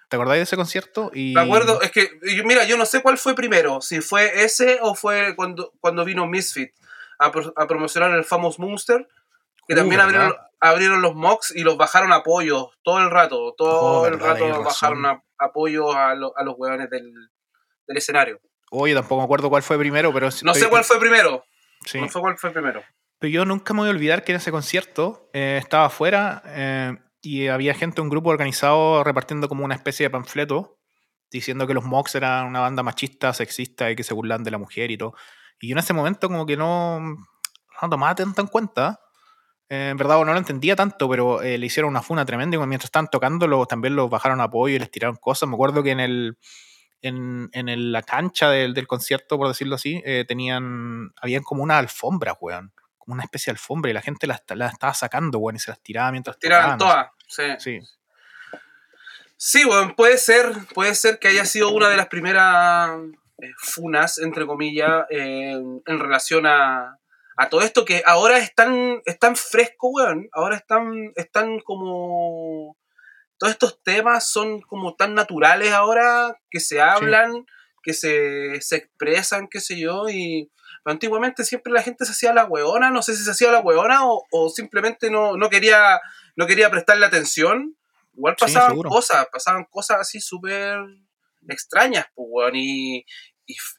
¿Te acordáis de ese concierto? Y... Me acuerdo, es que, mira, yo no sé cuál fue primero, si fue ese o fue cuando, cuando vino Misfit a, a promocionar el Famous Monster, que también uh, abrieron, abrieron los mocks y los bajaron apoyos todo el rato. Todo oh, el rato bajaron apoyos a, a, los hueones del, del, escenario. Oye, tampoco me acuerdo cuál fue primero, pero... No sé cuál fue primero. Sí. No sé cuál fue primero. Pero yo nunca me voy a olvidar que en ese concierto eh, estaba afuera eh, y había gente, un grupo organizado repartiendo como una especie de panfleto diciendo que los Mox eran una banda machista, sexista y que se burlan de la mujer y todo. Y yo en ese momento como que no, no tomaba tanto en cuenta en verdad no lo entendía tanto, pero eh, le hicieron una funa tremenda y mientras estaban tocando también los bajaron a apoyo y les tiraron cosas. Me acuerdo que en el en, en la cancha del, del, concierto, por decirlo así, eh, tenían, habían como una alfombra, weón. Como una especie de alfombra y la gente la, la estaba sacando, weón, y se las tiraba mientras Tiraban todas, sí. sí. Sí, weón, puede ser, puede ser que haya sido una de las primeras eh, funas, entre comillas, en relación a, a todo esto que ahora es tan, fresco, weón. Ahora están, están como. Todos estos temas son como tan naturales ahora que se hablan, que se, expresan, qué sé yo. Y antiguamente siempre la gente se hacía la weona, no sé si se hacía la weona o, simplemente no, no, quería, no quería prestarle atención. Igual pasaban cosas, pasaban cosas así súper extrañas, pues, weón. Y,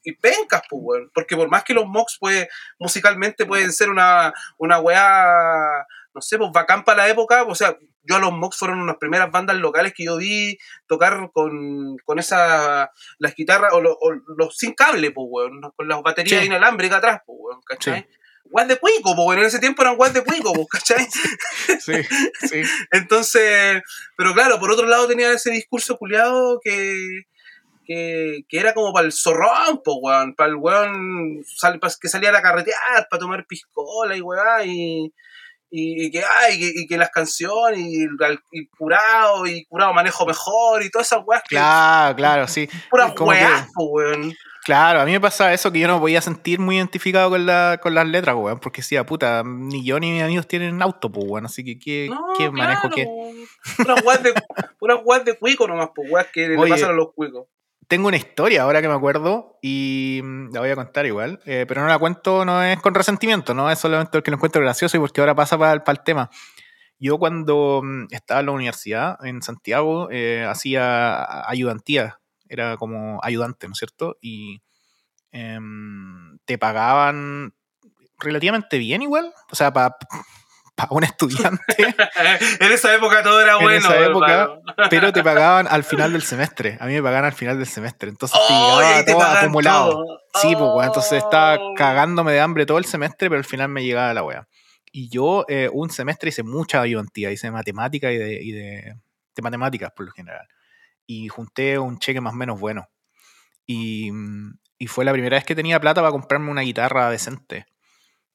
y, pencas, pues, Porque por más que los mocks, pues, musicalmente pueden ser una, una weá, no sé, pues, bacán para la época. O sea, yo a los mocks fueron unas primeras bandas locales que yo vi tocar con, con esa, las guitarras, o, los sin cable, pues, weón, con las baterías inalámbricas atrás, pues, weón, ¿cachai? Sí. de cuico, pues, en ese tiempo eran guas de cuico, pues, ¿cachai? [laughs] Sí, sí. [laughs] Entonces, pero claro, por otro lado tenía ese discurso culiado que, que, era como para el zorrón, pues, weón, para el weón que salía a la carretear, para tomar piscola y weón, y, y, que, ay, y, que, las canciones, y, y, curado, y curado manejo mejor, y todas esas weas. Claro, claro, sí. Puras weas, weón. Claro, a mí me pasa eso que yo no me podía sentir muy identificado con, la, con las letras, weón, porque decía, puta, ni yo ni mis amigos tienen auto, pues, weón, así que ¿qué, No, qué manejo claro, qué? Puras weas de, puras weas de cuico nomás, pues weas que Oye. le pasan a los cuicos. Tengo una historia ahora que me acuerdo y mm, la voy a contar igual, eh, pero no la cuento, no es con resentimiento, no es solamente porque lo encuentro gracioso y porque ahora pasa para el tema. Yo cuando mm, estaba en la universidad en Santiago eh, hacía ayudantía, era como ayudante, ¿no es cierto? Y em, te pagaban relativamente bien igual, o sea, para un estudiante, [laughs] en esa época todo era En bueno. esa época, hermano. pero te [laughs] pagaban al final del semestre. A mí me pagaban al final del semestre, entonces te Oh, y llegaba te todo acumulado. todo. Sí, pues, weón, entonces estaba Oh. cagándome de hambre todo el semestre, pero al final me llegaba la wea. Y yo eh, un semestre hice mucha ayudantía, hice matemática y de, y de, de matemáticas por lo general. Y junté un cheque más o menos bueno. Y, mm, y fue la primera vez que tenía plata para comprarme una guitarra decente.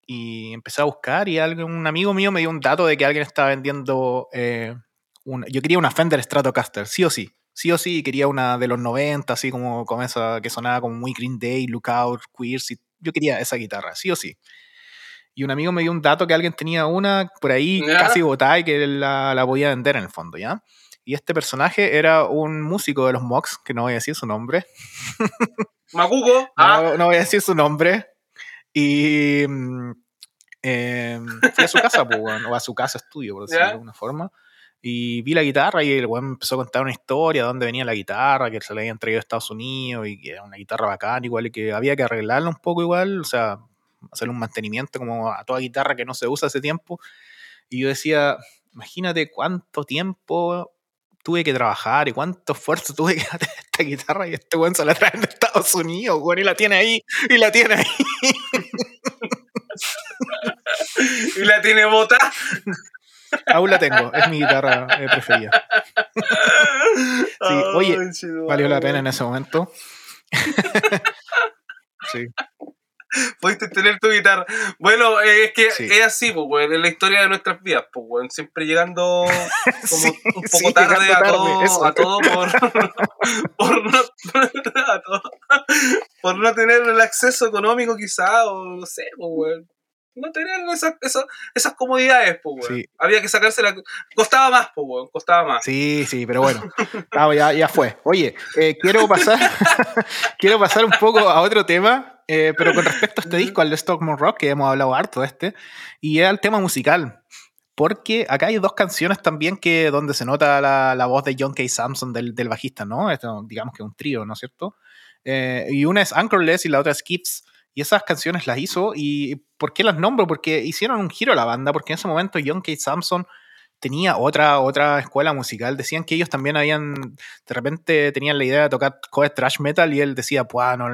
Y empecé a buscar y alguien, un amigo mío me dio un dato de que alguien estaba vendiendo... eh, una- yo quería una Fender Stratocaster, sí o sí. Sí o sí, quería una de los 90, así como, como esa que sonaba como muy Green Day, Lookout, Queers. y Yo quería esa guitarra, sí o sí. Y un amigo me dio un dato que alguien tenía una por ahí Ya. casi botada y que la, la podía vender en el fondo, ¿ya? Y este personaje era un músico de los Mox, que no voy a decir su nombre. Macuco. [laughs] Ah, No, no voy a decir su nombre. Y mm, eh, fui a su casa, pues, o a su casa estudio, por decirlo Ya. de alguna forma. Y vi la guitarra y el weón empezó a contar una historia de dónde venía la guitarra, que se la habían traído a Estados Unidos y que era una guitarra bacán, igual, y que había que arreglarla un poco igual, o sea, hacerle un mantenimiento como a toda guitarra que no se usa hace tiempo. Y yo decía, imagínate cuánto tiempo tuve que trabajar y cuánto esfuerzo tuve que [laughs] hacer esta guitarra y este weón se la traen de Estados Unidos, weón, y la tiene ahí, y la tiene ahí. [laughs] y la tiene bota. Aún la tengo, es mi guitarra eh, preferida. Sí, oye, Valió la pena en ese momento. [laughs] sí. [laughs] Pudiste tener tu guitarra. Bueno, eh, es que Sí. es así, pues, weón, en la historia de nuestras vidas, pues, weón. Siempre llegando [laughs] como Sí, un poco sí, tarde, a, tarde, todo, eso. a todo por, [laughs] por, no, a todo- por no tener el acceso económico, quizá, o no sé, pues, weón. No tener esas, esas, esas comodidades, pues, weón. Había que sacársela. Costaba más, pues, weón. Costaba más. Sí, sí, pero bueno, Ah, ya, ya fue. Oye, eh, quiero pasar quiero pasar un poco a otro tema, eh, pero con respecto a este disco, al de Stockmore Rock, que hemos hablado harto de este, y el tema musical. Porque acá hay dos canciones también que donde se nota la, la voz de John K. Samson del, del bajista, ¿no? Esto, digamos que un trío, ¿no es cierto? Eh, y una es Anchorless y la otra es Skips. Y esas canciones las hizo. ¿Y por qué las nombro? Porque hicieron un giro a la banda, porque en ese momento John K. Samson tenía otra, otra escuela musical. Decían que ellos también habían, de repente tenían la idea de tocar cover thrash metal y él decía, pues no,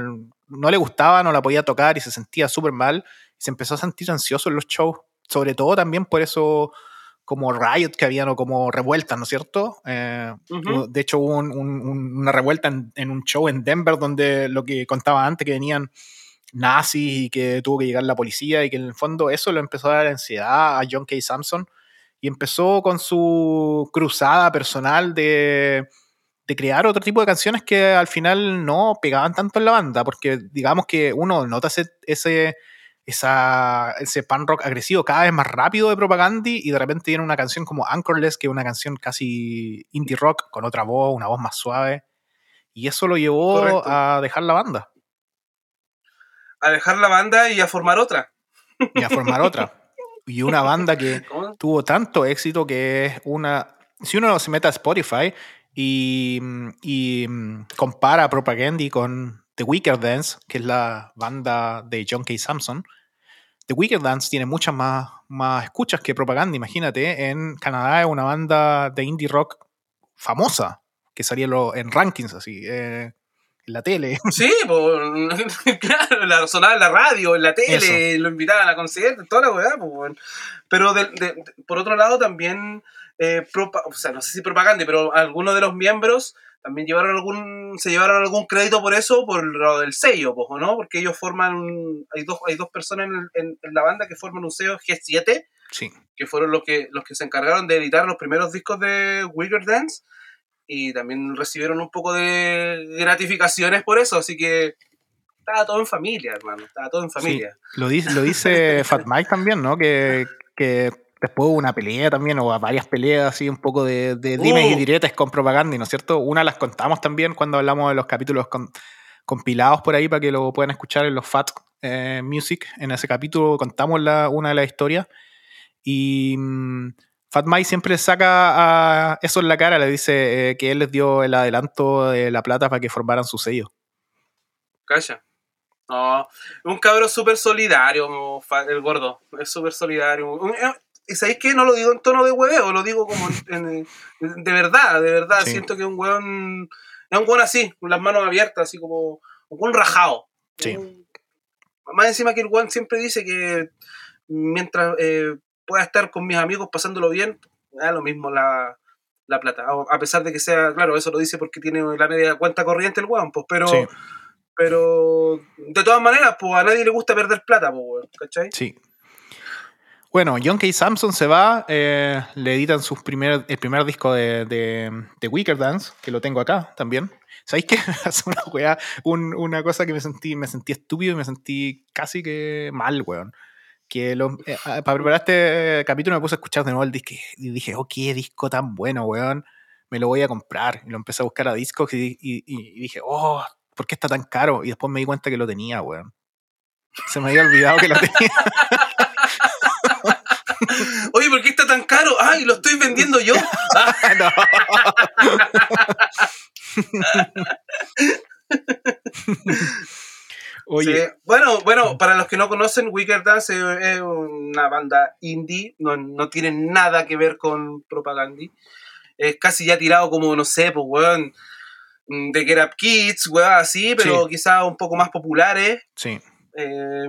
no le gustaba, no la podía tocar y se sentía súper mal. Y se empezó a sentir ansioso en los shows. Sobre todo también por eso como riot que habían o como revueltas, ¿no es cierto? Eh. De hecho hubo un- un- un- una revuelta en, en un show en Denver donde lo que contaba antes que venían nazis y que tuvo que llegar la policía y que en el fondo eso lo empezó a dar ansiedad a John K. Samson y empezó con su cruzada personal de, de crear otro tipo de canciones que al final no pegaban tanto en la banda, porque digamos que uno nota ese, ese, esa, ese pan rock agresivo cada vez más rápido de Propaganda y de repente tiene una canción como Anchorless, que es una canción casi indie rock con otra voz, una voz más suave. Y eso lo llevó Correcto. a dejar la banda A dejar la banda y a formar otra. y a formar otra. Y una banda que [laughs] tuvo tanto éxito que es una. Si uno se mete a Spotify y, y mm, compara Propaganda con The Wicked Dance, que es la banda de John K. Samson, The Wicked Dance tiene muchas más, más escuchas que Propaganda. Imagínate, en Canadá es una banda de indie rock famosa que salía en rankings así, eh, la tele. [laughs] Sí, pues, [laughs] claro, la, sonaba en la radio, en la tele, lo invitaban a conciertos, toda la weá, pues. Pero de- de- por otro lado también, eh, propa- o sea, no sé si propaganda, pero algunos de los miembros también llevaron algún, se llevaron algún crédito por eso, por lo del sello, pues, ¿o ¿no? Porque ellos forman, hay dos, hay dos personas en, en- en la banda que forman un sello G7, Sí. que fueron los que, los que se encargaron de editar los primeros discos de Wicked Dance y también recibieron un poco de gratificaciones por eso, así que estaba todo en familia, hermano, estaba todo en familia. lo, dice, lo dice [laughs] Fat Mike también, ¿no? Que, que después hubo una pelea también, o varias peleas así, un poco de, de dimes y uh. diretes con propaganda, ¿no es cierto? Una las contamos también cuando hablamos de los capítulos compilados por ahí para que lo puedan escuchar en los Fat eh, Music. En ese capítulo contamos la, una de las historias. Y mm, Fat Mike siempre saca a eso en la cara, le dice eh, que él les dio el adelanto de la plata para que formaran su sello. Calla. No, un cabrón súper solidario, el gordo. Es súper solidario. Eh, ¿Y sabéis qué? No lo digo en tono de hueveo, lo digo como de verdad, de verdad. Siento que es un hueón. Es un hueón así, con las manos abiertas, así como. Un rajado. Sí. más encima que el hueón siempre dice que mientras eh, pueda estar con mis amigos pasándolo bien, da lo mismo la, plata. A pesar de que sea, claro, eso lo dice porque tiene la media cuenta corriente el hueón, pues, pero. Pero de todas maneras, pues a nadie le gusta perder plata, pues, ¿cachai? Sí, bueno, John K. Samson se va, eh, le editan sus primer, el primer disco de, de, Wicker Dance, que lo tengo acá también. ¿Sabéis qué? [laughs] Hace una weá, una cosa que me sentí, me sentí estúpido y me sentí casi que mal, weón. Que lo, eh, para preparar este capítulo me puse a escuchar de nuevo el disco y dije, oh, qué disco tan bueno, weón. Me lo voy a comprar. Y lo empecé a buscar a discos y, y dije, oh, ¿por qué está tan caro? Y después me di cuenta que lo tenía, weón. Se me había olvidado que lo tenía. [laughs] Oye, ¿por qué está tan caro? ¡Ay, lo estoy vendiendo yo! [laughs] [laughs] Oye. Bueno, bueno, para los que no conocen, Wicked Dance es una banda indie, no, no tiene nada que ver con propaganda. Es casi ya tirado como, no sé, pues, weón, de Get Up Kids, weón, así, pero quizás un poco más populares. Sí. Eh,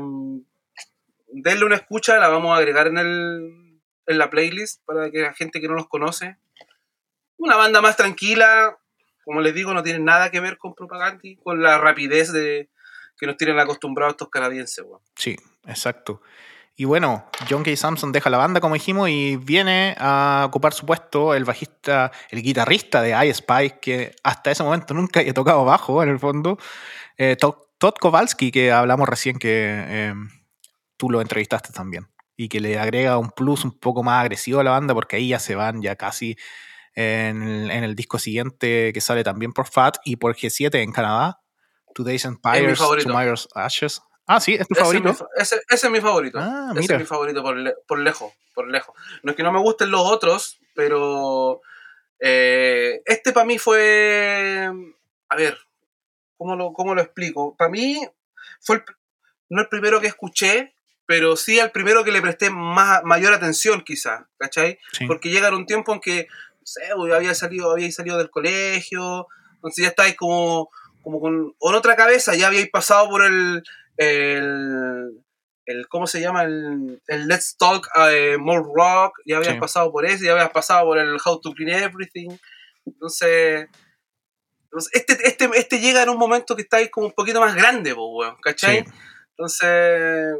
denle una escucha, la vamos a agregar en, el, en la playlist para que la gente que no los conoce. Una banda más tranquila, como les digo, no tiene nada que ver con propaganda, con la rapidez de que nos tienen acostumbrados estos canadienses. Sí, exacto. Y bueno, John K. Samson deja la banda, como dijimos, y viene a ocupar su puesto el bajista, el guitarrista de iSpy, que hasta ese momento nunca había tocado bajo, en el fondo. Eh, Todd Kowalski, que hablamos recién que eh, tú lo entrevistaste también. Y que le agrega un plus un poco más agresivo a la banda, porque ahí ya se van ya casi en el, disco siguiente que sale también por FAT y por G7 en Canadá. Today's Empires, Tomorrow's Ashes. Ah, sí, es tu favorito. ese, es mi favorito. Ah, ese es mi favorito por, lejos, por lejos. No es que no me gusten los otros, pero eh, este para mí fue. A ver, ¿cómo lo, cómo lo explico? Para mí fue no el primero que escuché, pero sí al primero que le presté más, mayor atención quizás, ¿cachai? Porque llega un tiempo en que, no sé, había salido, había salido del colegio, entonces ya estáis como, como con, otra cabeza, ya habíais pasado por el, el, ¿cómo se llama? El, Let's Talk uh, More Rock, ya habías pasado por eso, ya habías pasado por el How to Clean Everything, entonces... Este, este, este llega en un momento que estáis como un poquito más grande, ¿cachai? Entonces,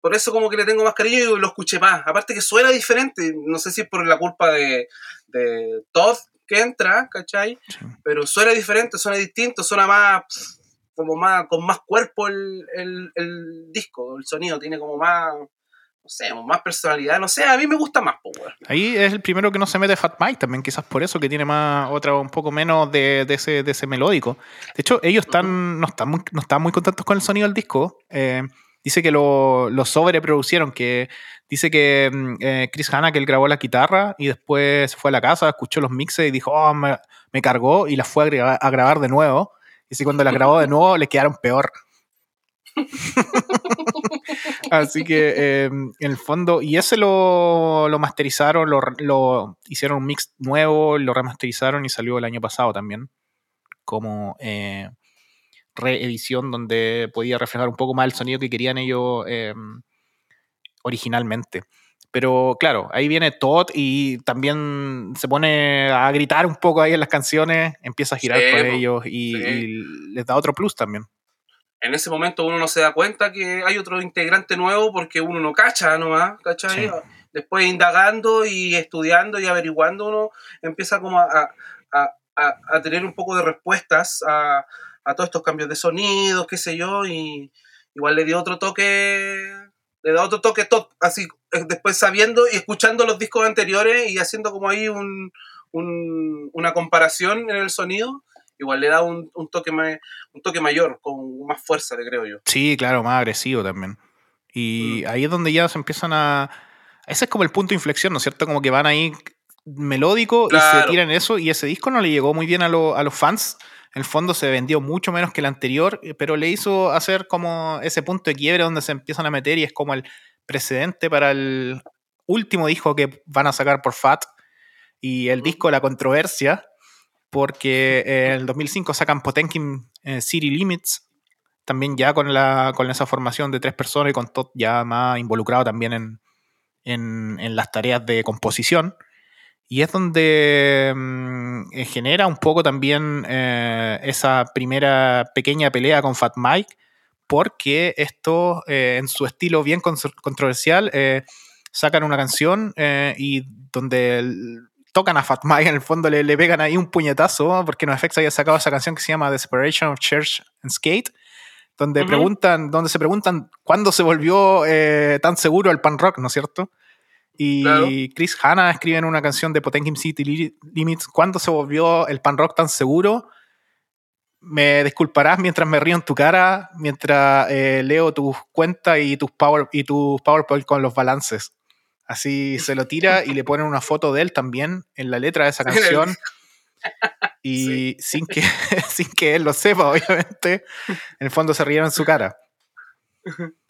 por eso como que le tengo más cariño y lo escuché más. Aparte que suena diferente, no sé si es por la culpa de, de Todd que entra, ¿cachai? Pero suena diferente, suena distinto, suena más, como más, con más cuerpo el, disco, el sonido tiene como más, no sé, más personalidad, no sé, a mí me gusta más, Power. Ahí es el primero que no se mete Fat Mike también, quizás por eso, que tiene más, otra, un poco menos de, ese, de ese melódico. De hecho, ellos están, no, están muy, no están muy contentos con el sonido del disco. Eh, dice que lo, lo sobreproducieron, que dice que mm, eh, Chris Hanna, que él grabó la guitarra y después se fue a la casa, escuchó los mixes y dijo, oh, me, cargó y las fue a, grabar de nuevo. Y si cuando la grabó de nuevo le quedaron peor. [laughs] Así que em, en el fondo, y ese lo, lo masterizaron, lo, lo, hicieron un mix nuevo, lo remasterizaron y salió el año pasado también. Como eh, reedición donde podía reflejar un poco más el sonido que querían ellos em, originalmente. Pero claro, ahí viene Todd y también se pone a gritar un poco ahí en las canciones, empieza a girar por ellos y, les da otro plus también. En ese momento uno no se da cuenta que hay otro integrante nuevo porque uno no cacha nomás, ¿cachai? Después indagando y estudiando y averiguando uno empieza como a, a tener un poco de respuestas a, a todos estos cambios de sonidos, qué sé yo, y igual le dio otro toque, le da otro toque top, así, eh, después sabiendo y escuchando los discos anteriores y haciendo como ahí un, un, una comparación en el sonido, igual le da un, un, toque, un toque mayor, con más fuerza, creo yo. Sí, claro, más agresivo también. Y mm. ahí es donde ya se empiezan a... Ese es como el punto de inflexión, ¿no es cierto? Como que van ahí melódico y se tiran eso. Y ese disco no le llegó muy bien a, a los fans. El fondo se vendió mucho menos que el anterior, eh, pero le hizo hacer como ese punto de quiebre donde se empiezan a meter y es como el precedente para el último disco que van a sacar por Fat y el disco La Controversia, porque en el 2005 sacan Potenkin eh, City Limits, también ya con, la, con esa formación de tres personas y con todo ya más involucrado también en, en las tareas de composición. Y es donde mm, eh, genera un poco también eh, esa primera pequeña pelea con Fat Mike, porque esto, eh, en su estilo bien controversial, sacan una canción y donde tocan a Fat Mike, en el fondo le, pegan ahí un puñetazo, porque NoFX había sacado esa canción que se llama Desperation of Church and Skate, donde, preguntan, donde se preguntan cuándo se volvió tan seguro el pan rock, ¿no es cierto? Y Chris Hanna escribe en una canción de Potenkin City Limits, ¿cuándo se volvió el pan rock tan seguro? Me disculparás mientras me río en tu cara, mientras eh, leo tus cuentas y tus, power, y tus PowerPoint con los balances. Así se lo tira y le ponen una foto de él también en la letra de esa [laughs] canción. Y sin, que, [laughs] sin que él lo sepa, obviamente, en el fondo se rieron en su cara. [laughs]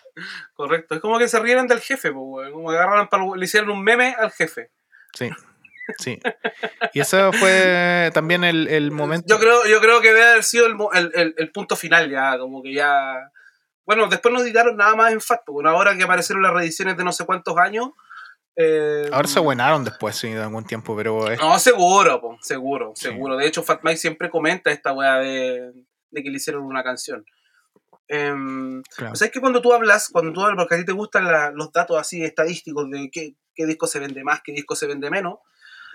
Correcto. Es como que se rieron del jefe, como que agarraron para, le hicieron un meme al jefe. Sí. Sí. Y eso fue también el, momento. Yo creo, yo creo que debe haber sido el, punto final ya, como que ya. Bueno, después no editaron nada más en Fat, porque ahora que aparecieron las reediciones de no sé cuántos años. Eh, ahora se buenaron después, sí, de algún tiempo, pero. No, seguro, seguro, seguro. De hecho, Fat Mike siempre comenta esta weá de, de que le hicieron una canción. Eh, O sea, es que cuando tú hablas, cuando tú hablas, porque a ti te gustan los datos así estadísticos de qué, qué, disco se vende más, qué disco se vende menos,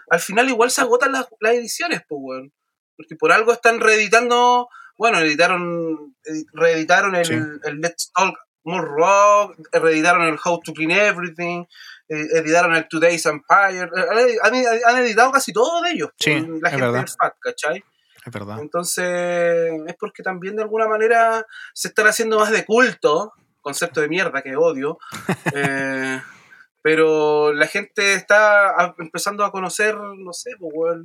al final igual se agotan las, las ediciones, pues, weón. Porque por algo están reeditando, bueno, editaron, reeditaron el, el Let's Talk More Rock, reeditaron el How to Clean Everything, eh, editaron el Today's Empire, eh, han, han, editado casi todo de ellos. Sí, la gente del FAT, ¿cachai? Es verdad. Entonces, es porque también de alguna manera se están haciendo más de culto, concepto de mierda que odio, [laughs] eh, pero la gente está empezando a conocer, no sé, pues,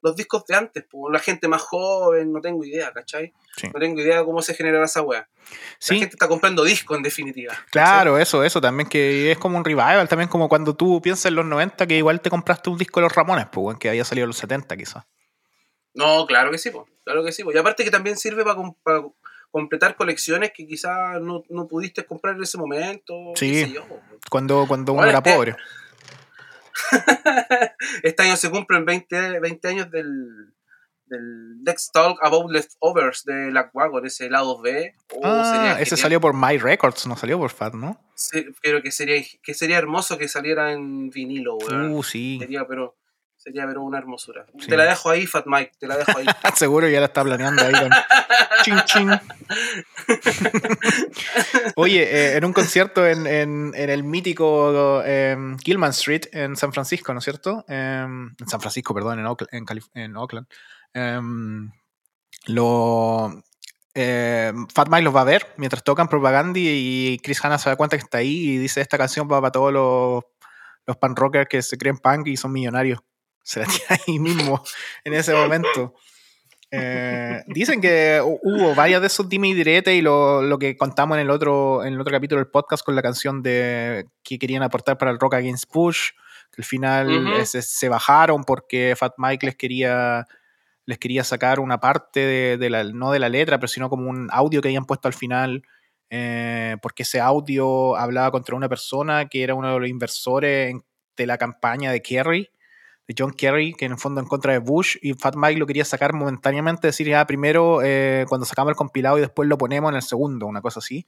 los discos de antes, pues, la gente más joven, no tengo idea, ¿cachai? No tengo idea de cómo se genera esa weá. La gente está comprando discos en definitiva. Claro, eso, eso también que es como un revival, también como cuando tú piensas en los 90 que igual te compraste un disco de los Ramones, pues, que había salido en los 70 quizás. No, claro que sí, claro que sí. Y aparte que también sirve para, completar colecciones que quizás no, pudiste comprar en ese momento. Sí, cuando, cuando uno era pobre. [laughs] este año se cumplen 20, 20 años del, del Next Talk About Leftovers de la Wagon, ese lado B. Oh, ah, ese salió por My Records, no salió por Fat, ¿no? Sí, pero que sería, que sería hermoso que saliera en vinilo, Uh, sí. Sería, pero Sería pero una hermosura. Te la dejo ahí, Fat Mike, te la dejo ahí. [laughs] Seguro ya la está planeando ahí con ching ching. [laughs] Oye, eh, en un concierto en, en, en el mítico eh, Gilman Street en San Francisco, ¿no es cierto? Em, en San Francisco, perdón, en, Oakland. En, Oakland em, lo, Fat Mike los va a ver mientras tocan propaganda y Chris Hanna se da cuenta que está ahí y dice esta canción va para todos los, los pan rockers que se creen punk y son millonarios se la tira ahí mismo en ese momento. Eh, dicen que hubo varias de esos dime y direte y lo, lo, que contamos en el, otro, en el otro capítulo del podcast con la canción de que querían aportar para el Rock Against Push, que al final se, bajaron porque Fat Mike les quería, les quería sacar una parte de, la, no de la letra, pero sino como un audio que habían puesto al final, eh, porque ese audio hablaba contra una persona que era uno de los inversores de la campaña de Kerry de John Kerry, que en el fondo en contra de Bush, y Fat Mike lo quería sacar momentáneamente, decir ya primero eh, cuando sacamos el compilado y después lo ponemos en el segundo, una cosa así.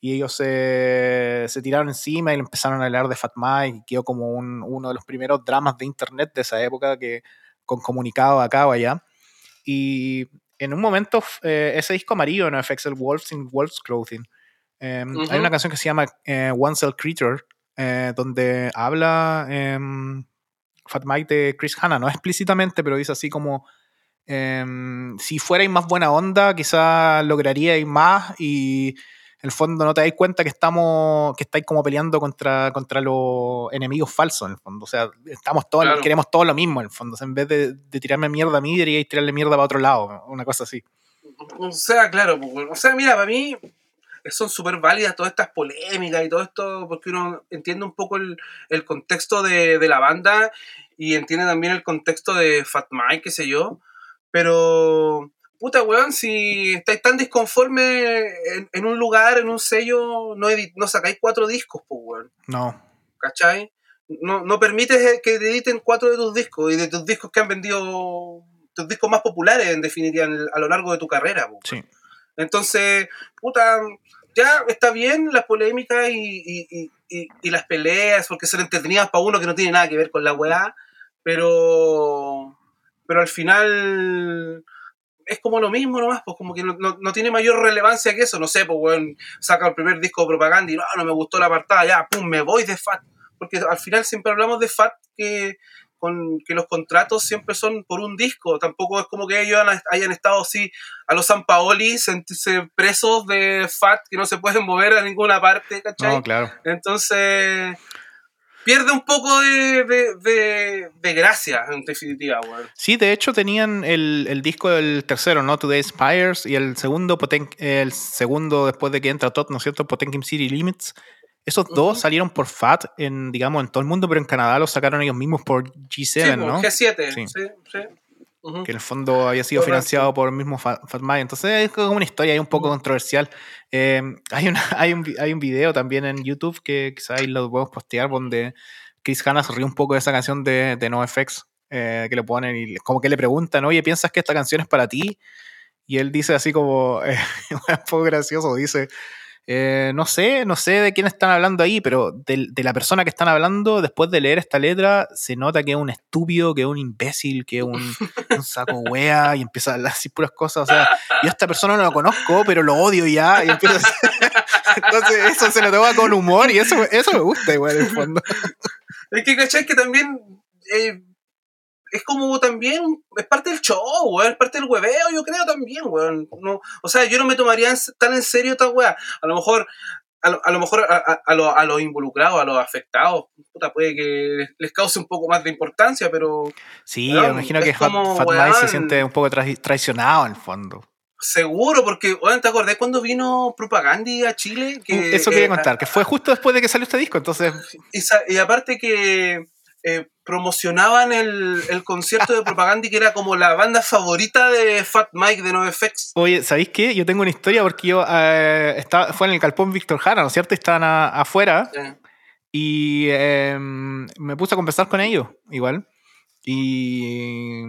Y ellos se, se tiraron encima y le empezaron a hablar de Fat Mike, y quedó como un, uno de los primeros dramas de internet de esa época, que con comunicado acá o allá. Y en un momento eh, ese disco amarillo no FX el Wolves in Wolves Clothing. em, Hay una canción que se llama eh, One Cell Creature, eh, donde habla em, Fat Mike de Chris Hanna, no explícitamente, pero dice así como em, si fuerais más buena onda, quizás lograríais más y en el fondo no te dais cuenta que estamos que estáis como peleando contra, contra los enemigos falsos en el fondo. O sea, estamos todos, Claro. queremos todo lo mismo en el fondo. O sea, en vez de, de tirarme mierda a mí, deberíais tirarle mierda para otro lado, una cosa así. O sea, claro, pues, o sea, mira, para mí son súper válidas todas estas polémicas y todo esto, porque uno entiende un poco el, el contexto de, de la banda y entiende también el contexto de Fat Mike, qué sé yo, pero, puta, weón, si estáis tan disconformes en, en un lugar, en un sello, no, edit- no sacáis cuatro discos, pues, weón, No. ¿cachai? No, no permites que te editen cuatro de tus discos y de tus discos que han vendido, tus discos más populares, en definitiva, en- a lo largo de tu carrera, pues. Sí. Entonces, puta, ya está bien las polémicas y, y- y- y- las peleas, porque son entretenidas para uno que no tiene nada que ver con la weá, pero, pero al final es como lo mismo nomás, pues como que no, no- no tiene mayor relevancia que eso, no sé, pues weón, saca el primer disco de propaganda y no, no me gustó la apartada, ya, pum, me voy de FAT, porque al final siempre hablamos de FAT que con que los contratos siempre son por un disco, tampoco es como que ellos hayan estado así a los San Paoli sentirse presos de FAT que no se pueden mover a ninguna parte, ¿cachai? No, claro. Entonces pierde un poco de, de, de- de gracia, en definitiva, weón. Sí, de hecho tenían el, el disco del tercero, ¿no? Today Spires, y el segundo, Poten- el segundo después de que entra Todd, ¿no es cierto? Potemkin City Limits. Esos dos salieron por FAT en, digamos, en todo el mundo, pero en Canadá los sacaron ellos mismos por G7, Sí, pues, ¿no? G7, Sí. sí, que en el fondo había sido Correcto. financiado por el mismo Fa- Fat. Entonces es como una historia ahí un poco controversial. Eh, hay, una, [laughs] hay, un, hay un video también en YouTube que quizás ahí lo podemos postear donde Chris Hanna se ríe un poco de esa canción de, de NoFX eh, que le ponen y como que le preguntan, oye, ¿piensas que esta canción es para ti? Y él dice así como, [laughs] eh, un poco gracioso, dice, eh, no sé, no sé de quién están hablando ahí, pero de, de la persona que están hablando, después de leer esta letra, se nota que es un estúpido, que es un imbécil, que es un, [laughs] un saco wea, y empieza a hablar así puras cosas. O sea, yo a esta persona no lo conozco, pero lo odio ya, y empieza a- [laughs] Entonces, eso se lo toma con humor, y eso, eso me gusta igual en el fondo. Es que, ¿cachai? Que también eh, es como también, es parte del show, weón, es parte del hueveo, yo creo también, weón. No, o sea, yo no me tomaría tan en serio esta weá. A lo mejor, a lo, a lo mejor a, lo- a los involucrados, a los afectados, puta, puede que les cause un poco más de importancia, pero Sí, Weón, me imagino que Fat, como, Fat Mike se siente un poco trai- traicionado en el fondo. seguro, porque, weón, ¿te acordás cuando vino Propagandi a Chile? Que, Eso quería eh, contar, que fue justo después de que salió este disco, entonces y aparte que eh, promocionaban el, el concierto de Propaganda que era como la banda favorita de Fat Mike de NoFX. Oye, ¿sabéis qué? Yo tengo una historia porque yo eh, estaba, fue en el Calpón Víctor Jara, ¿no es cierto? Y Estaban a- afuera y eh, me puse a conversar con ellos, igual. Y,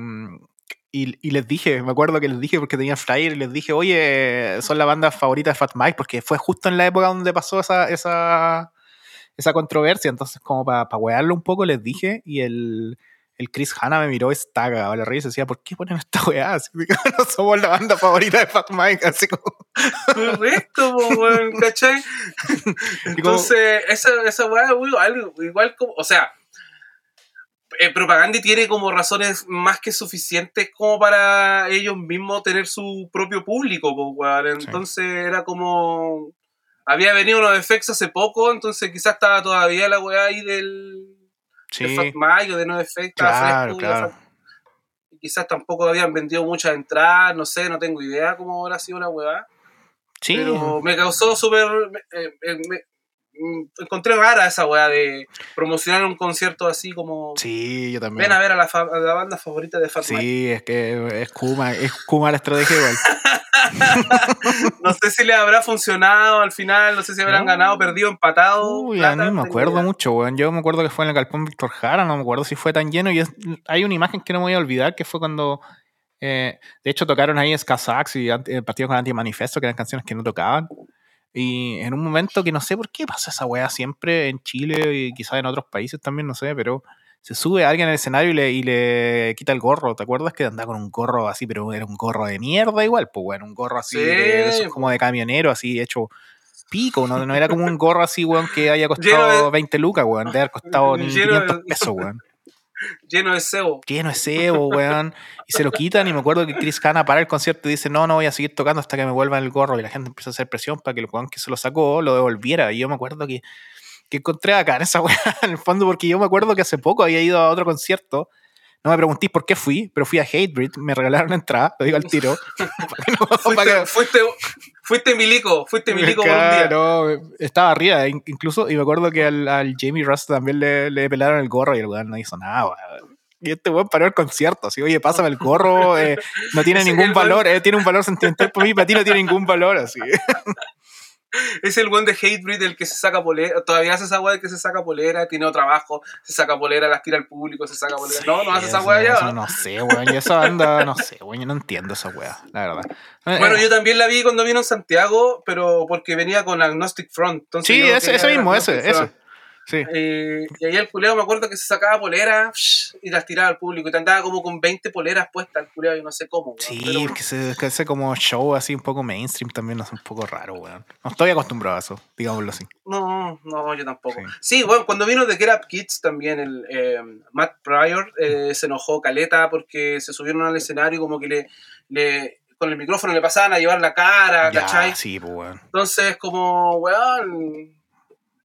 y, y les dije, me acuerdo que les dije porque tenía flyer y les dije, oye, son la banda favorita de Fat Mike porque fue justo en la época donde pasó esa, esa, esa controversia. Entonces, como para pa wearlo un poco, les dije y el, el Chris Hanna me miró estaga, la rey y decía, ¿por qué ponen esta weá? [laughs] Así, no somos la banda favorita de Fat Mike, así como... Correcto, weón, [laughs] ¿cachai? Entonces, esa, esa weá, igual, igual como, o sea, eh, Propaganda tiene como razones más que suficientes como para ellos mismos tener su propio público, po, weón. Entonces era como. Había venido unos efectos hace poco, entonces quizás estaba todavía la weá ahí del. Sí, de Fat Mike o de No Effect, claro, claro. Quizás tampoco habían vendido muchas entradas, no sé, no tengo idea cómo habrá sido la weá. Sí, Pero me causó súper. eh, eh, encontré rara esa weá de promocionar un concierto así como. sí, yo también. Ven a ver a la, fa- a la banda favorita de Fat Mike. Sí, es que es Kuma, es Kuma la estrategia igual. [laughs] No sé si le habrá funcionado al final, no sé si habrán No. ganado, perdido, empatado. Uy, plata, a mí me acuerdo mucho, weón. Yo me acuerdo que fue en el Galpón Víctor Jara, no me acuerdo si fue tan lleno. Y es- hay una imagen que no me voy a olvidar, que fue cuando, eh, de hecho, tocaron ahí Skazax y Anti- el partido con Anti-Manifesto, que eran canciones que no tocaban. Y en un momento que no sé por qué pasa esa weá siempre en Chile y quizás en otros países también, no sé, pero se sube alguien al escenario y le, y le quita el gorro. ¿Te acuerdas que andaba con un gorro así, pero era un gorro de mierda igual? Pues bueno, un gorro así, Sí, de, esos como de camionero, así hecho pico, no, no era como un gorro así, weón, que haya costado de- 20 lucas, weón, de haber costado ni [laughs] Lleno de- 500 pesos, weón. Lleno de cebo. Lleno de cebo, weón. Y se lo quitan y me acuerdo que Chris Hanna para el concierto y dice, no, no voy a seguir tocando hasta que me vuelvan el gorro. Y la gente empieza a hacer presión para que el weón que se lo sacó lo devolviera. Y yo me acuerdo que, que encontré acá en esa weá, [laughs] en el fondo, porque yo me acuerdo que hace poco había ido a otro concierto. No me preguntéis por qué fui, pero fui a Hatebreed, me regalaron la entrada, lo digo al tiro. [laughs] Fuiste, que- fuiste, fuiste milico, fuiste [laughs] milico por un día. Claro, estaba arriba in- incluso, y me acuerdo que al, al Jamie Ross también le, le pelaron el gorro y el weón no hizo nada, weón. Y este weón paró el concierto, así, oye, pásame el gorro, eh, no tiene [laughs] ningún valor, eh, tiene un valor sentimental para mí, para ti no tiene ningún valor, así. [laughs] Es el buen de Hatebreed el que se saca polera. Todavía hace esa weá de que se saca polera, tiene otro trabajo, se saca polera, las tira al público, se saca polera. no, no hace esa weá ya. eso ¿no? Sé, weón, y esa banda, no sé, weón, yo no entiendo esa weá, la verdad. Bueno, Eh, yo también la vi cuando vino en Santiago, pero porque venía con Agnostic Front. Entonces Sí, yo ese, ese mismo, ese, ese. Sí. Eh, y ahí el culeo me acuerdo que se sacaba polera y las tiraba al público. Y te andaba como con 20 poleras puestas al culeo, yo no sé cómo. weón. Sí, Pero- que se que hace como show así un poco mainstream también, es un poco raro, weón. No estoy acostumbrado a eso, digámoslo así. No, no, yo tampoco. Sí. Sí, bueno, cuando vino The Get Up Kids también, el eh, Matt Pryor eh, se enojó caleta porque se subieron al escenario y como que le, le con el micrófono le pasaban a llevar la cara, Ya, ¿cachai? sí, pues, weón. Entonces, como, weón,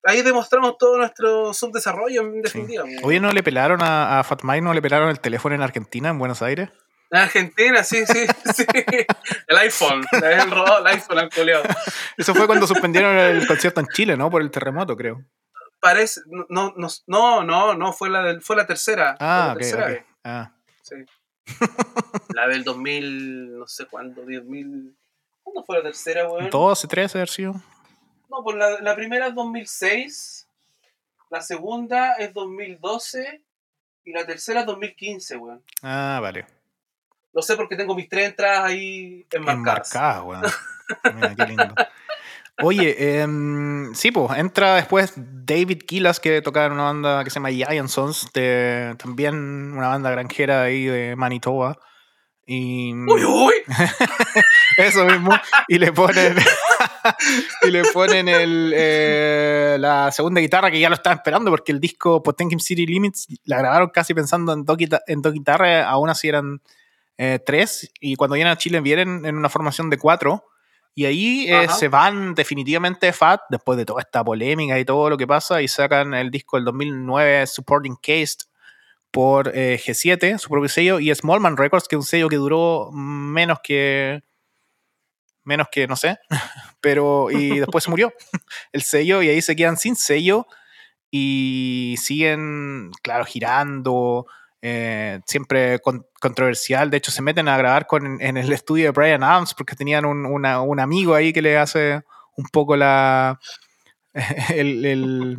ahí demostramos todo nuestro subdesarrollo en definitiva. Oye, ¿no le pelaron a, a Fat Mike, no le pelaron el teléfono en Argentina, en Buenos Aires? En Argentina, sí, sí, [laughs] sí. El iPhone, habían robado el iPhone al coleado. Eso fue cuando suspendieron el concierto en Chile, ¿no? Por el terremoto, creo. Parece, no, no, no, no, no, fue la, del, fue la tercera. Ah, la ok, tercera ok. vez. Ah, Sí. [laughs] la del 2000, no sé cuándo, 2000. ¿Cuándo fue la tercera, weón? 12, 13, haber sido. No, pues la, la primera es 2006, la segunda es 2012 y la tercera es 2015, weón. Ah, vale. Lo sé porque tengo mis tres entradas ahí enmarcadas. Enmarcada, weón. Mira, qué lindo. Oye, em, sí, pues entra después David Kilas, que tocaba en una banda que se llama Giant Sons, de, también una banda granjera ahí de Manitoba. Y Uy, uy. [laughs] eso mismo. Y le ponen. [laughs] [laughs] y le ponen el, eh, la segunda guitarra que ya lo estaban esperando porque el disco Potemkin City Limits la grabaron casi pensando en dos, en dos guitarras, aún así eran eh, tres. Y cuando vienen a Chile vienen en una formación de cuatro. Y ahí eh, se van definitivamente de Fat, después de toda esta polémica y todo lo que pasa, y sacan el disco del 2009 Supporting Case por eh, G7, su propio sello, y Smallman Records, que es un sello que duró menos que. Menos que, no sé, pero. y [laughs] después se murió el sello, y ahí se quedan sin sello, y siguen, claro, girando. eh, siempre con- controversial. De hecho, se meten a grabar con, en el estudio de Brian Adams porque tenían un, una- un amigo ahí que le hace un poco la. [laughs] el, el-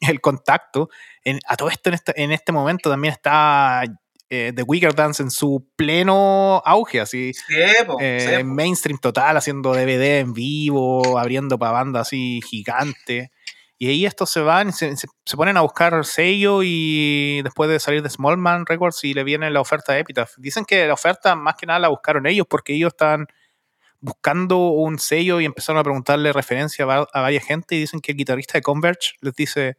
el contacto. En- a todo esto, en este, en este momento también está eh, The Wicker Dance en su pleno auge, así. Sí, po, eh, sí, po. mainstream total, haciendo DVD en vivo, abriendo para bandas así gigantes. Y ahí estos se van, y se, se- ponen a buscar sello y después de salir de Smallman Records y le viene la oferta de Epitaph. Dicen que la oferta más que nada la buscaron ellos porque ellos estaban buscando un sello y empezaron a preguntarle referencia a, va- a varias gente y dicen que el guitarrista de Converge les dice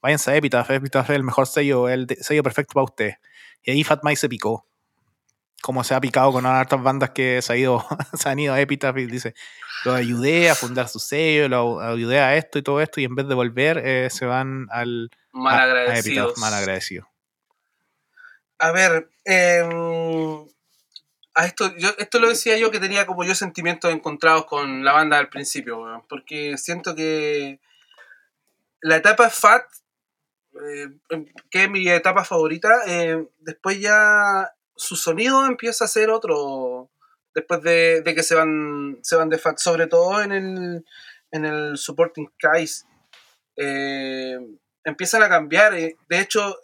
váyanse a Epitaph, Epitaph es el mejor sello, el sello perfecto para usted. Y ahí Fat Mike se picó. Como se ha picado con hartas bandas que se, ha ido, [laughs] se han ido a Epitaph y dice, lo ayudé a fundar su sello, lo ayudé a esto y todo esto, y en vez de volver, eh, se van al Mal a- a agradecidos. Epitaph, mal agradecido. A ver, em, a esto, yo, esto lo decía yo que tenía como yo sentimientos encontrados con la banda al principio, weón, porque siento que la etapa Fat, eh, em, que es mi etapa favorita, eh, después ya su sonido empieza a ser otro, después de, que se van, se van de Fat, sobre todo en el, en el Supporting Case. Eh, empiezan a cambiar. De hecho,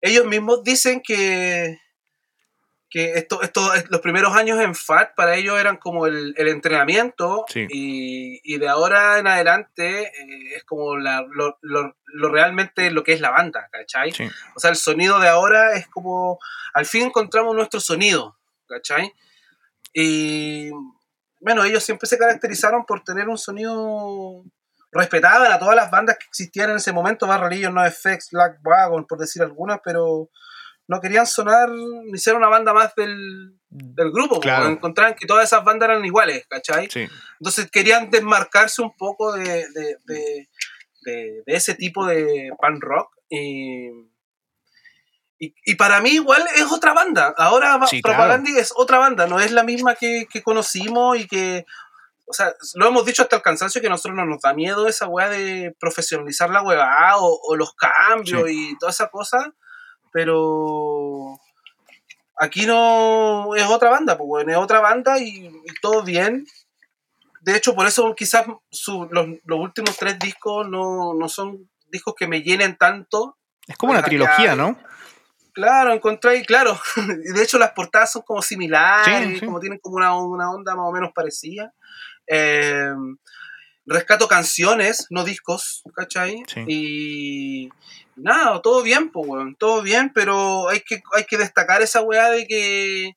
ellos mismos dicen que, que esto, esto, los primeros años en FAT para ellos eran como el, entrenamiento y, de ahora en adelante eh, es como la, lo, lo, realmente lo que es la banda, ¿cachai? O sea, el sonido de ahora es como, al fin encontramos nuestro sonido, ¿cachai? Y bueno, ellos siempre se caracterizaron por tener un sonido respetado a todas las bandas que existían en ese momento, Barrelillos, No Effects, Black Wagon, por decir algunas, pero no querían sonar ni ser una banda más del, del grupo, claro. encontraban que todas esas bandas eran iguales, ¿cachai? Entonces querían desmarcarse un poco de, de, de, de, ese tipo de pan rock. Y, y, para mí igual es otra banda. Ahora sí, es otra banda, no es la misma que, que, conocimos y que... O sea, lo hemos dicho hasta el cansancio que a nosotros no nos da miedo esa weá de profesionalizar la weá o, o los cambios y toda esa cosa pero aquí no es otra banda, pues bueno, es otra banda y, todo bien. De hecho, por eso quizás los, últimos tres discos no, son discos que me llenen tanto. Es como una trilogía, ¿no? Claro, encontré, claro. [laughs] De hecho las portadas son como similares, como tienen como una, onda más o menos parecida. Eh, rescato canciones, no discos, ¿cachai? Y, nada, todo bien, pues, weón, todo bien, pero hay que, hay que destacar esa weá de que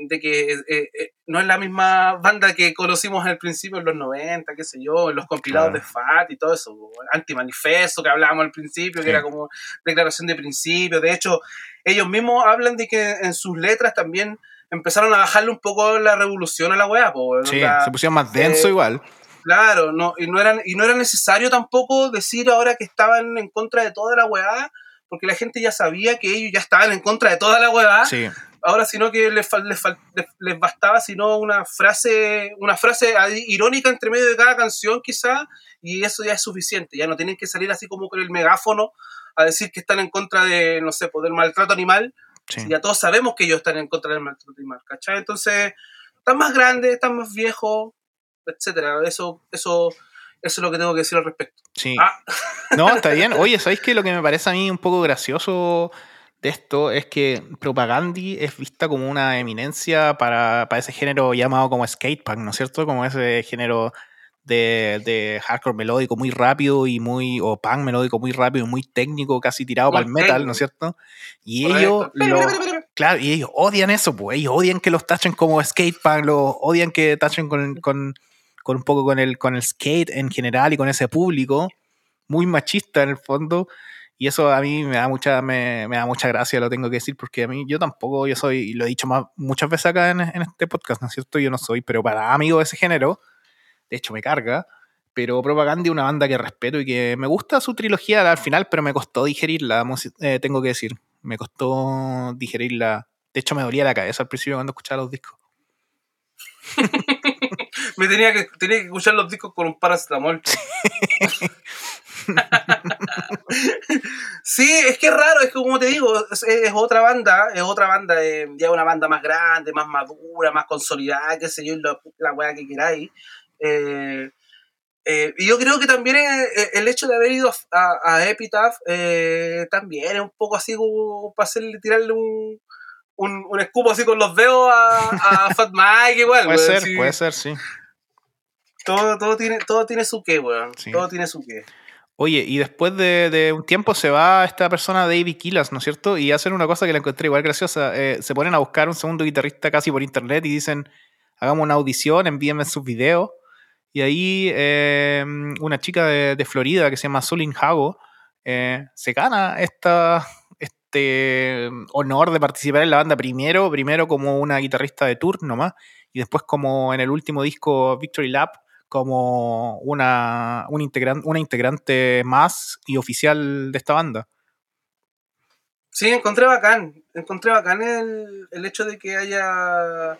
de que eh, eh, no es la misma banda que conocimos al principio en los 90, qué sé yo, en los compilados de FAT y todo eso, antimanifesto que hablábamos al principio, que era como declaración de principio, de hecho, ellos mismos hablan de que en sus letras también empezaron a bajarle un poco la revolución a la weá, pues, sí, se pusieron más denso eh, igual. Claro, no, y, no era, y no era necesario tampoco decir ahora que estaban en contra de toda la weá, porque la gente ya sabía que ellos ya estaban en contra de toda la weá. Sí. Ahora, sino que les, les, les, bastaba sino una frase, una frase irónica entre medio de cada canción, quizá, y eso ya es suficiente. Ya no tienen que salir así como con el megáfono a decir que están en contra de, no sé, pues, del maltrato animal. Ya todos sabemos que ellos están en contra del maltrato animal, ¿cachai? Entonces, están más grandes, están más viejos, etcétera. Eso, eso, eso es lo que tengo que decir al respecto. Sí. Ah. No, está bien. Oye, ¿sabéis qué? Lo que me parece a mí un poco gracioso de esto es que Propagandi es vista como una eminencia para, para ese género llamado como skatepunk, ¿no es cierto? Como ese género de, de, hardcore melódico muy rápido y muy, o punk melódico muy rápido y muy técnico, casi tirado para el metal, ¿no es cierto? Y ellos, claro, y ellos odian eso, pues ellos odian que los tachen como skatepunk, los odian que tachen con, con con un poco con el, con el skate en general y con ese público, muy machista en el fondo. Y eso a mí me da mucha, me, da mucha gracia, lo tengo que decir, porque a mí yo tampoco, yo soy, lo he dicho muchas veces acá en, este podcast, ¿no es cierto? Yo no soy, pero para amigo de ese género, de hecho me carga, pero Propaganda es una banda que respeto y que me gusta su trilogía al final, pero me costó digerirla, eh, tengo que decir, me costó digerirla. De hecho me dolía la cabeza al principio cuando escuchaba los discos. [laughs] me tenía que, tenía que escuchar los discos con un paracetamol. [laughs] sí, es que es raro, es que como te digo, es, otra banda, es otra banda, eh, ya una banda más grande, más madura, más consolidada, qué sé yo, la, la weá que queráis. Eh, eh, y yo creo que también el hecho de haber ido a, a Epitaph también es un poco así como para hacerle, tirarle un, un, un escupo así con los dedos a, a Fat Mike igual. Puede ser, puede ser, sí. Todo, todo, tiene, todo tiene su qué, weón. Todo tiene su qué. Oye, y después de, de, un tiempo se va esta persona, David Killas, ¿no es cierto? Y hacen una cosa que la encontré igual graciosa. Eh, se ponen a buscar un segundo guitarrista casi por internet y dicen, hagamos una audición, envíenme sus videos. Y ahí eh, una chica de, de, Florida que se llama Sulin Hago eh, se gana esta, este honor de participar en la banda primero, primero como una guitarrista de tour nomás, y después como en el último disco Victory Lap, como una, un integrante, una integrante más y oficial de esta banda. Sí, encontré bacán, encontré bacán el, el hecho de que haya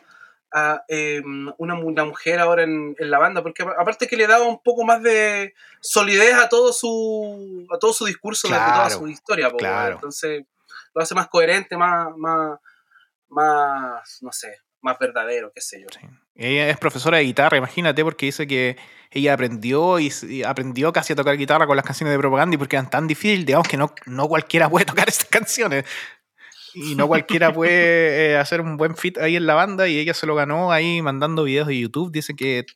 em, una, mujer ahora en, la banda, porque aparte que le daba un poco más de solidez a todo su a todo su discurso, a toda su historia, entonces lo hace más coherente, más, más, más, no sé, más verdadero, qué sé yo. Ella es profesora de guitarra, imagínate, porque dice que ella aprendió y, aprendió casi a tocar guitarra con las canciones de propaganda y porque eran tan difíciles, digamos que no, no cualquiera puede [laughs] tocar estas canciones. y no cualquiera puede eh, hacer un buen fit ahí en la banda y ella se lo ganó ahí mandando videos de YouTube. Dice que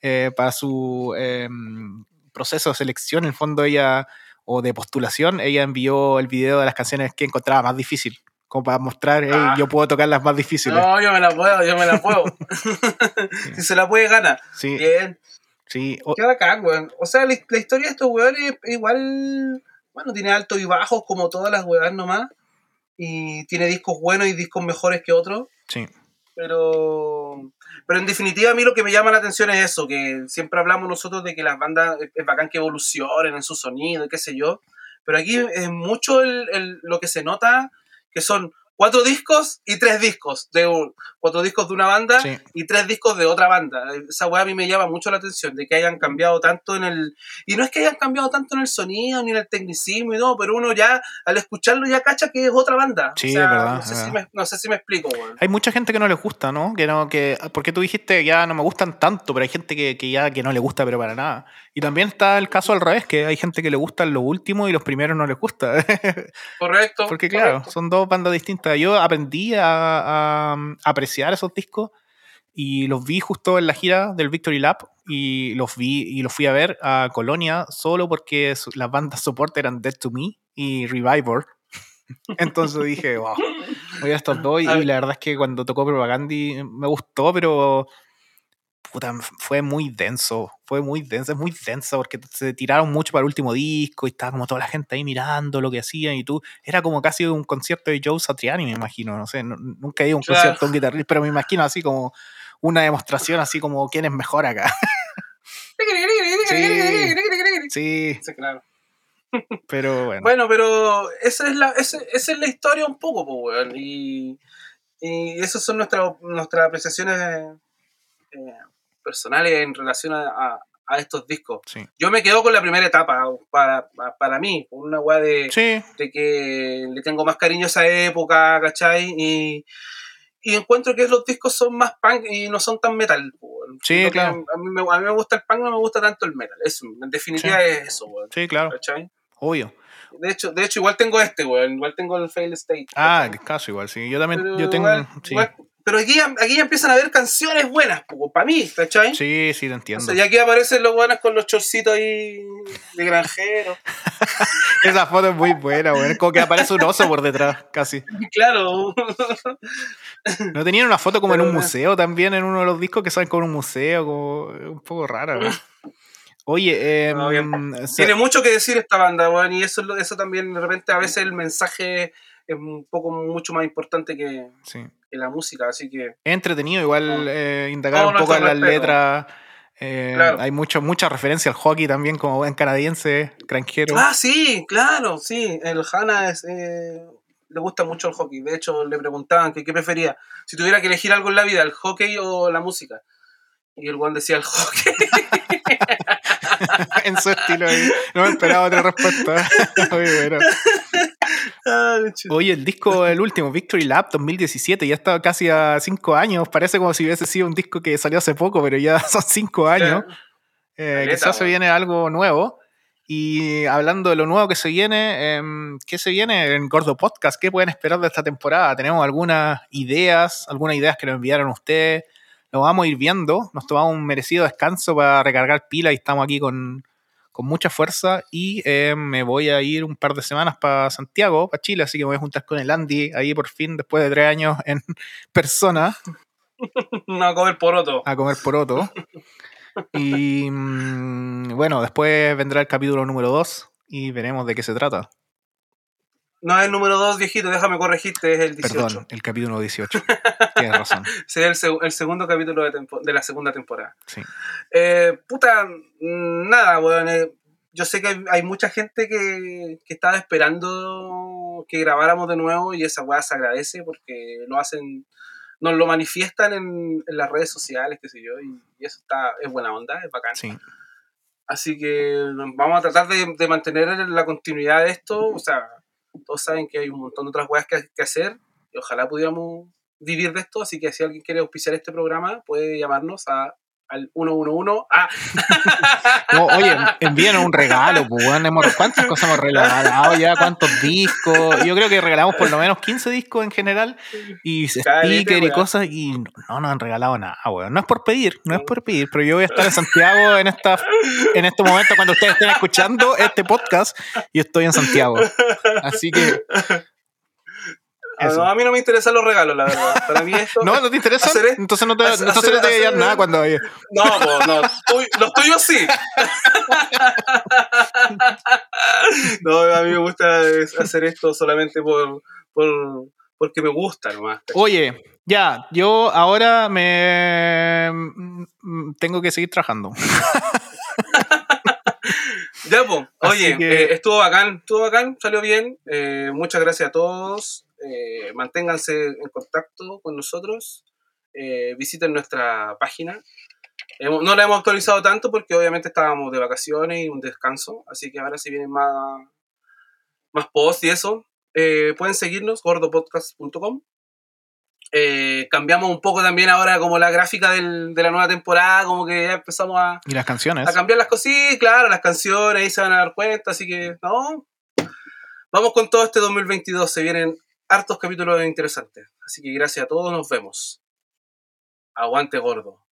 eh, para su em, proceso de selección, en el fondo ella, o de postulación, ella envió el video de las canciones que encontraba más difícil. Como para mostrar, hey, Ah. yo puedo tocar las más difíciles. No, yo me la puedo, yo me la puedo. [laughs] si se la puede, gana. Sí, Bien. sí. O- Qué bacán, weón. O sea, la, la historia de estos weones igual, bueno, tiene altos y bajos como todas las weas nomás. Y tiene discos buenos y discos mejores que otros. sí. Pero, pero en definitiva a mí lo que me llama la atención es eso, que siempre hablamos nosotros de que las bandas es- es bacán que evolucionen en su sonido y qué sé yo. Pero aquí es mucho el- el- lo que se nota, que son cuatro discos y tres discos. De un- cuatro discos de una banda Sí. y tres discos de otra banda. Esa weá a mí me llama mucho la atención, de que hayan cambiado tanto en el... Y no es que hayan cambiado tanto en el sonido ni en el tecnicismo y todo, pero uno ya al escucharlo ya cacha que es otra banda. Sí, O sea, es verdad, No sé, si me, no sé si me explico, weón. Hay mucha gente que no les gusta, ¿no? Que no, que. Porque tú dijiste ya no me gustan tanto, pero hay gente que, que ya que no le gusta, pero para nada. Y también está el caso al revés, que hay gente que le gustan los últimos y los primeros no les gusta. [laughs] Correcto. Porque claro, correcto. son dos bandas distintas. Yo aprendí a, a- a apreciar esos discos y los vi justo en la gira del Victory Lap y los vi y los fui a ver a Colonia solo porque las bandas soporte eran Dead to Me y Reviver. [laughs] Entonces dije, wow, voy a estos dos y, la verdad es que cuando tocó Propagandi me gustó, pero puta, fue muy denso, fue muy denso, es muy denso porque se tiraron mucho para el último disco y estaba como toda la gente ahí mirando lo que hacían y tú, era como casi un concierto de Joe Satriani, me imagino, no sé, no- nunca he ido a un Claro. concierto de un guitarrista, pero me imagino así como una demostración así como quién es mejor acá. [laughs] Sí, Sí, claro. pero bueno. Bueno, pero esa es la, esa, esa es la historia un poco, pues, weón. Y, y esas son nuestras, nuestras apreciaciones eh, personales en relación a, a- a estos discos. Sí. Yo me quedo con la primera etapa, para, para, para mí, por una weá de, Sí, de que le tengo más cariño a esa época, ¿cachai? Y, y encuentro que los discos son más punk y no son tan metal. Sí, claro. A mí, me, a mí me gusta el punk, no me gusta tanto el metal. Eso, en definitiva es eso, weón. sí, claro, ¿Cachai? obvio. De hecho, de hecho, igual tengo este, weón. Igual tengo el Fail State. Ah, caso igual, sí. Yo también, Pero yo tengo, igual- sí. igual- pero aquí, ya- aquí ya empiezan a haber canciones buenas, para mí, ¿cachai? Sí, sí, te O entiendo. sea, y aquí aparecen los buenos con los chorcitos ahí de granjero. [laughs] Esa foto es muy buena. Es como que aparece un oso por detrás, casi. claro. ¿No tenían una foto como en un museo también, en uno de los discos que salen como en un museo? Como un poco rara, weón. Oye, eh, No, o sea, Tiene mucho que decir esta banda, weón, y eso, eso también, de repente, a veces el mensaje es un poco mucho más importante que, sí. que la música, así que... es entretenido igual No. eh, indagar un poco en las letras. Eh, Claro. Hay mucho, mucha referencia al hockey también, como buen canadiense, granjero. Ah, sí, claro, sí. El Hanna es, eh, le gusta mucho el hockey. De hecho, le preguntaban que qué prefería. Si tuviera que elegir algo en la vida, el hockey o la música. Y el Juan decía el hockey. [laughs] en su estilo ahí. No me esperaba otra respuesta. [laughs] Muy bueno. Ah. Oye, el disco, el último, Victory Lap 2017, ya está casi a cinco años. Parece como si hubiese sido un disco que salió hace poco, pero ya [laughs] son cinco años. Eh, Caleta, quizás se viene algo nuevo. Y hablando de lo nuevo que se viene, em, ¿qué se viene en Gordo Podcast? ¿Qué pueden esperar de esta temporada? ¿Tenemos algunas ideas? ¿Algunas ideas que nos enviaron ustedes? Lo vamos a ir viendo. Nos tomamos un merecido descanso para recargar pila y estamos aquí con, con mucha fuerza. Y eh, me voy a ir un par de semanas para Santiago, para Chile, así que me voy a juntar con el Andy ahí por fin, después de tres años en [laughs] persona, [laughs] No, a comer poroto. a comer poroto. [laughs] Y mm, bueno, después vendrá el capítulo número 2 y veremos de qué se trata. No es el número 2, viejito, déjame corregirte, es el 18. Perdón, el capítulo 18. Tienes razón. [laughs] Sería el, seg- el segundo capítulo de, de la segunda temporada. Sí. Eh, puta, nada, weón. eh, yo sé que hay, hay mucha gente que, que estaba esperando que grabáramos de nuevo y esa weá se agradece porque lo hacen, nos lo manifiestan en, en las redes sociales, qué sé yo, y, y eso está, es buena onda, es bacán. Sí. Así que vamos a tratar de, de mantener la continuidad de esto. O sea, todos saben que hay un montón de otras weas que, que hacer y ojalá pudiéramos vivir de esto. Así que si alguien quiere auspiciar este programa, puede llamarnos a, al 111. Ah. [laughs] No, oye, envíanos un regalo, pues, ¿Cuántas cosas hemos regalado ya? ¿Cuántos discos? Yo creo que regalamos por lo menos 15 discos en general y Caleta, sticker y cosas y no, no nos han regalado nada, weón. No es por pedir, no es por pedir, pero yo voy a estar en Santiago en esta en este momento cuando ustedes estén escuchando este podcast y estoy en Santiago. Así que Eso. no, a mí no me interesan los regalos, la verdad. Para mí esto. [laughs] no, no te interesa, entonces no te, hacer- entonces no te voy a llevar nada cuando vaya. No, po, no. Tuy- los tuyos sí. [laughs] no, a mí me gusta hacer esto solamente por, por porque me gusta nomás. Oye, ya, yo ahora me mm, tengo que seguir trabajando. [laughs] Ya, pues. Oye, que- eh, estuvo bacán, estuvo bacán, salió bien. Eh, muchas gracias a todos. Eh, manténganse en contacto con nosotros. Eh, visiten nuestra página. No la hemos actualizado tanto porque obviamente estábamos de vacaciones y un descanso. Así que ahora si vienen más, más posts y eso, eh, pueden seguirnos, gordopodcast.com. Eh, cambiamos un poco también ahora como la gráfica del- de la nueva temporada, como que ya empezamos a, Y las canciones. a cambiar las cositas, claro, las canciones, ahí se van a dar cuenta, así que, no. Vamos con todo este 2022, se vienen hartos capítulos interesantes. Así que gracias a todos, nos vemos. Aguante gordo.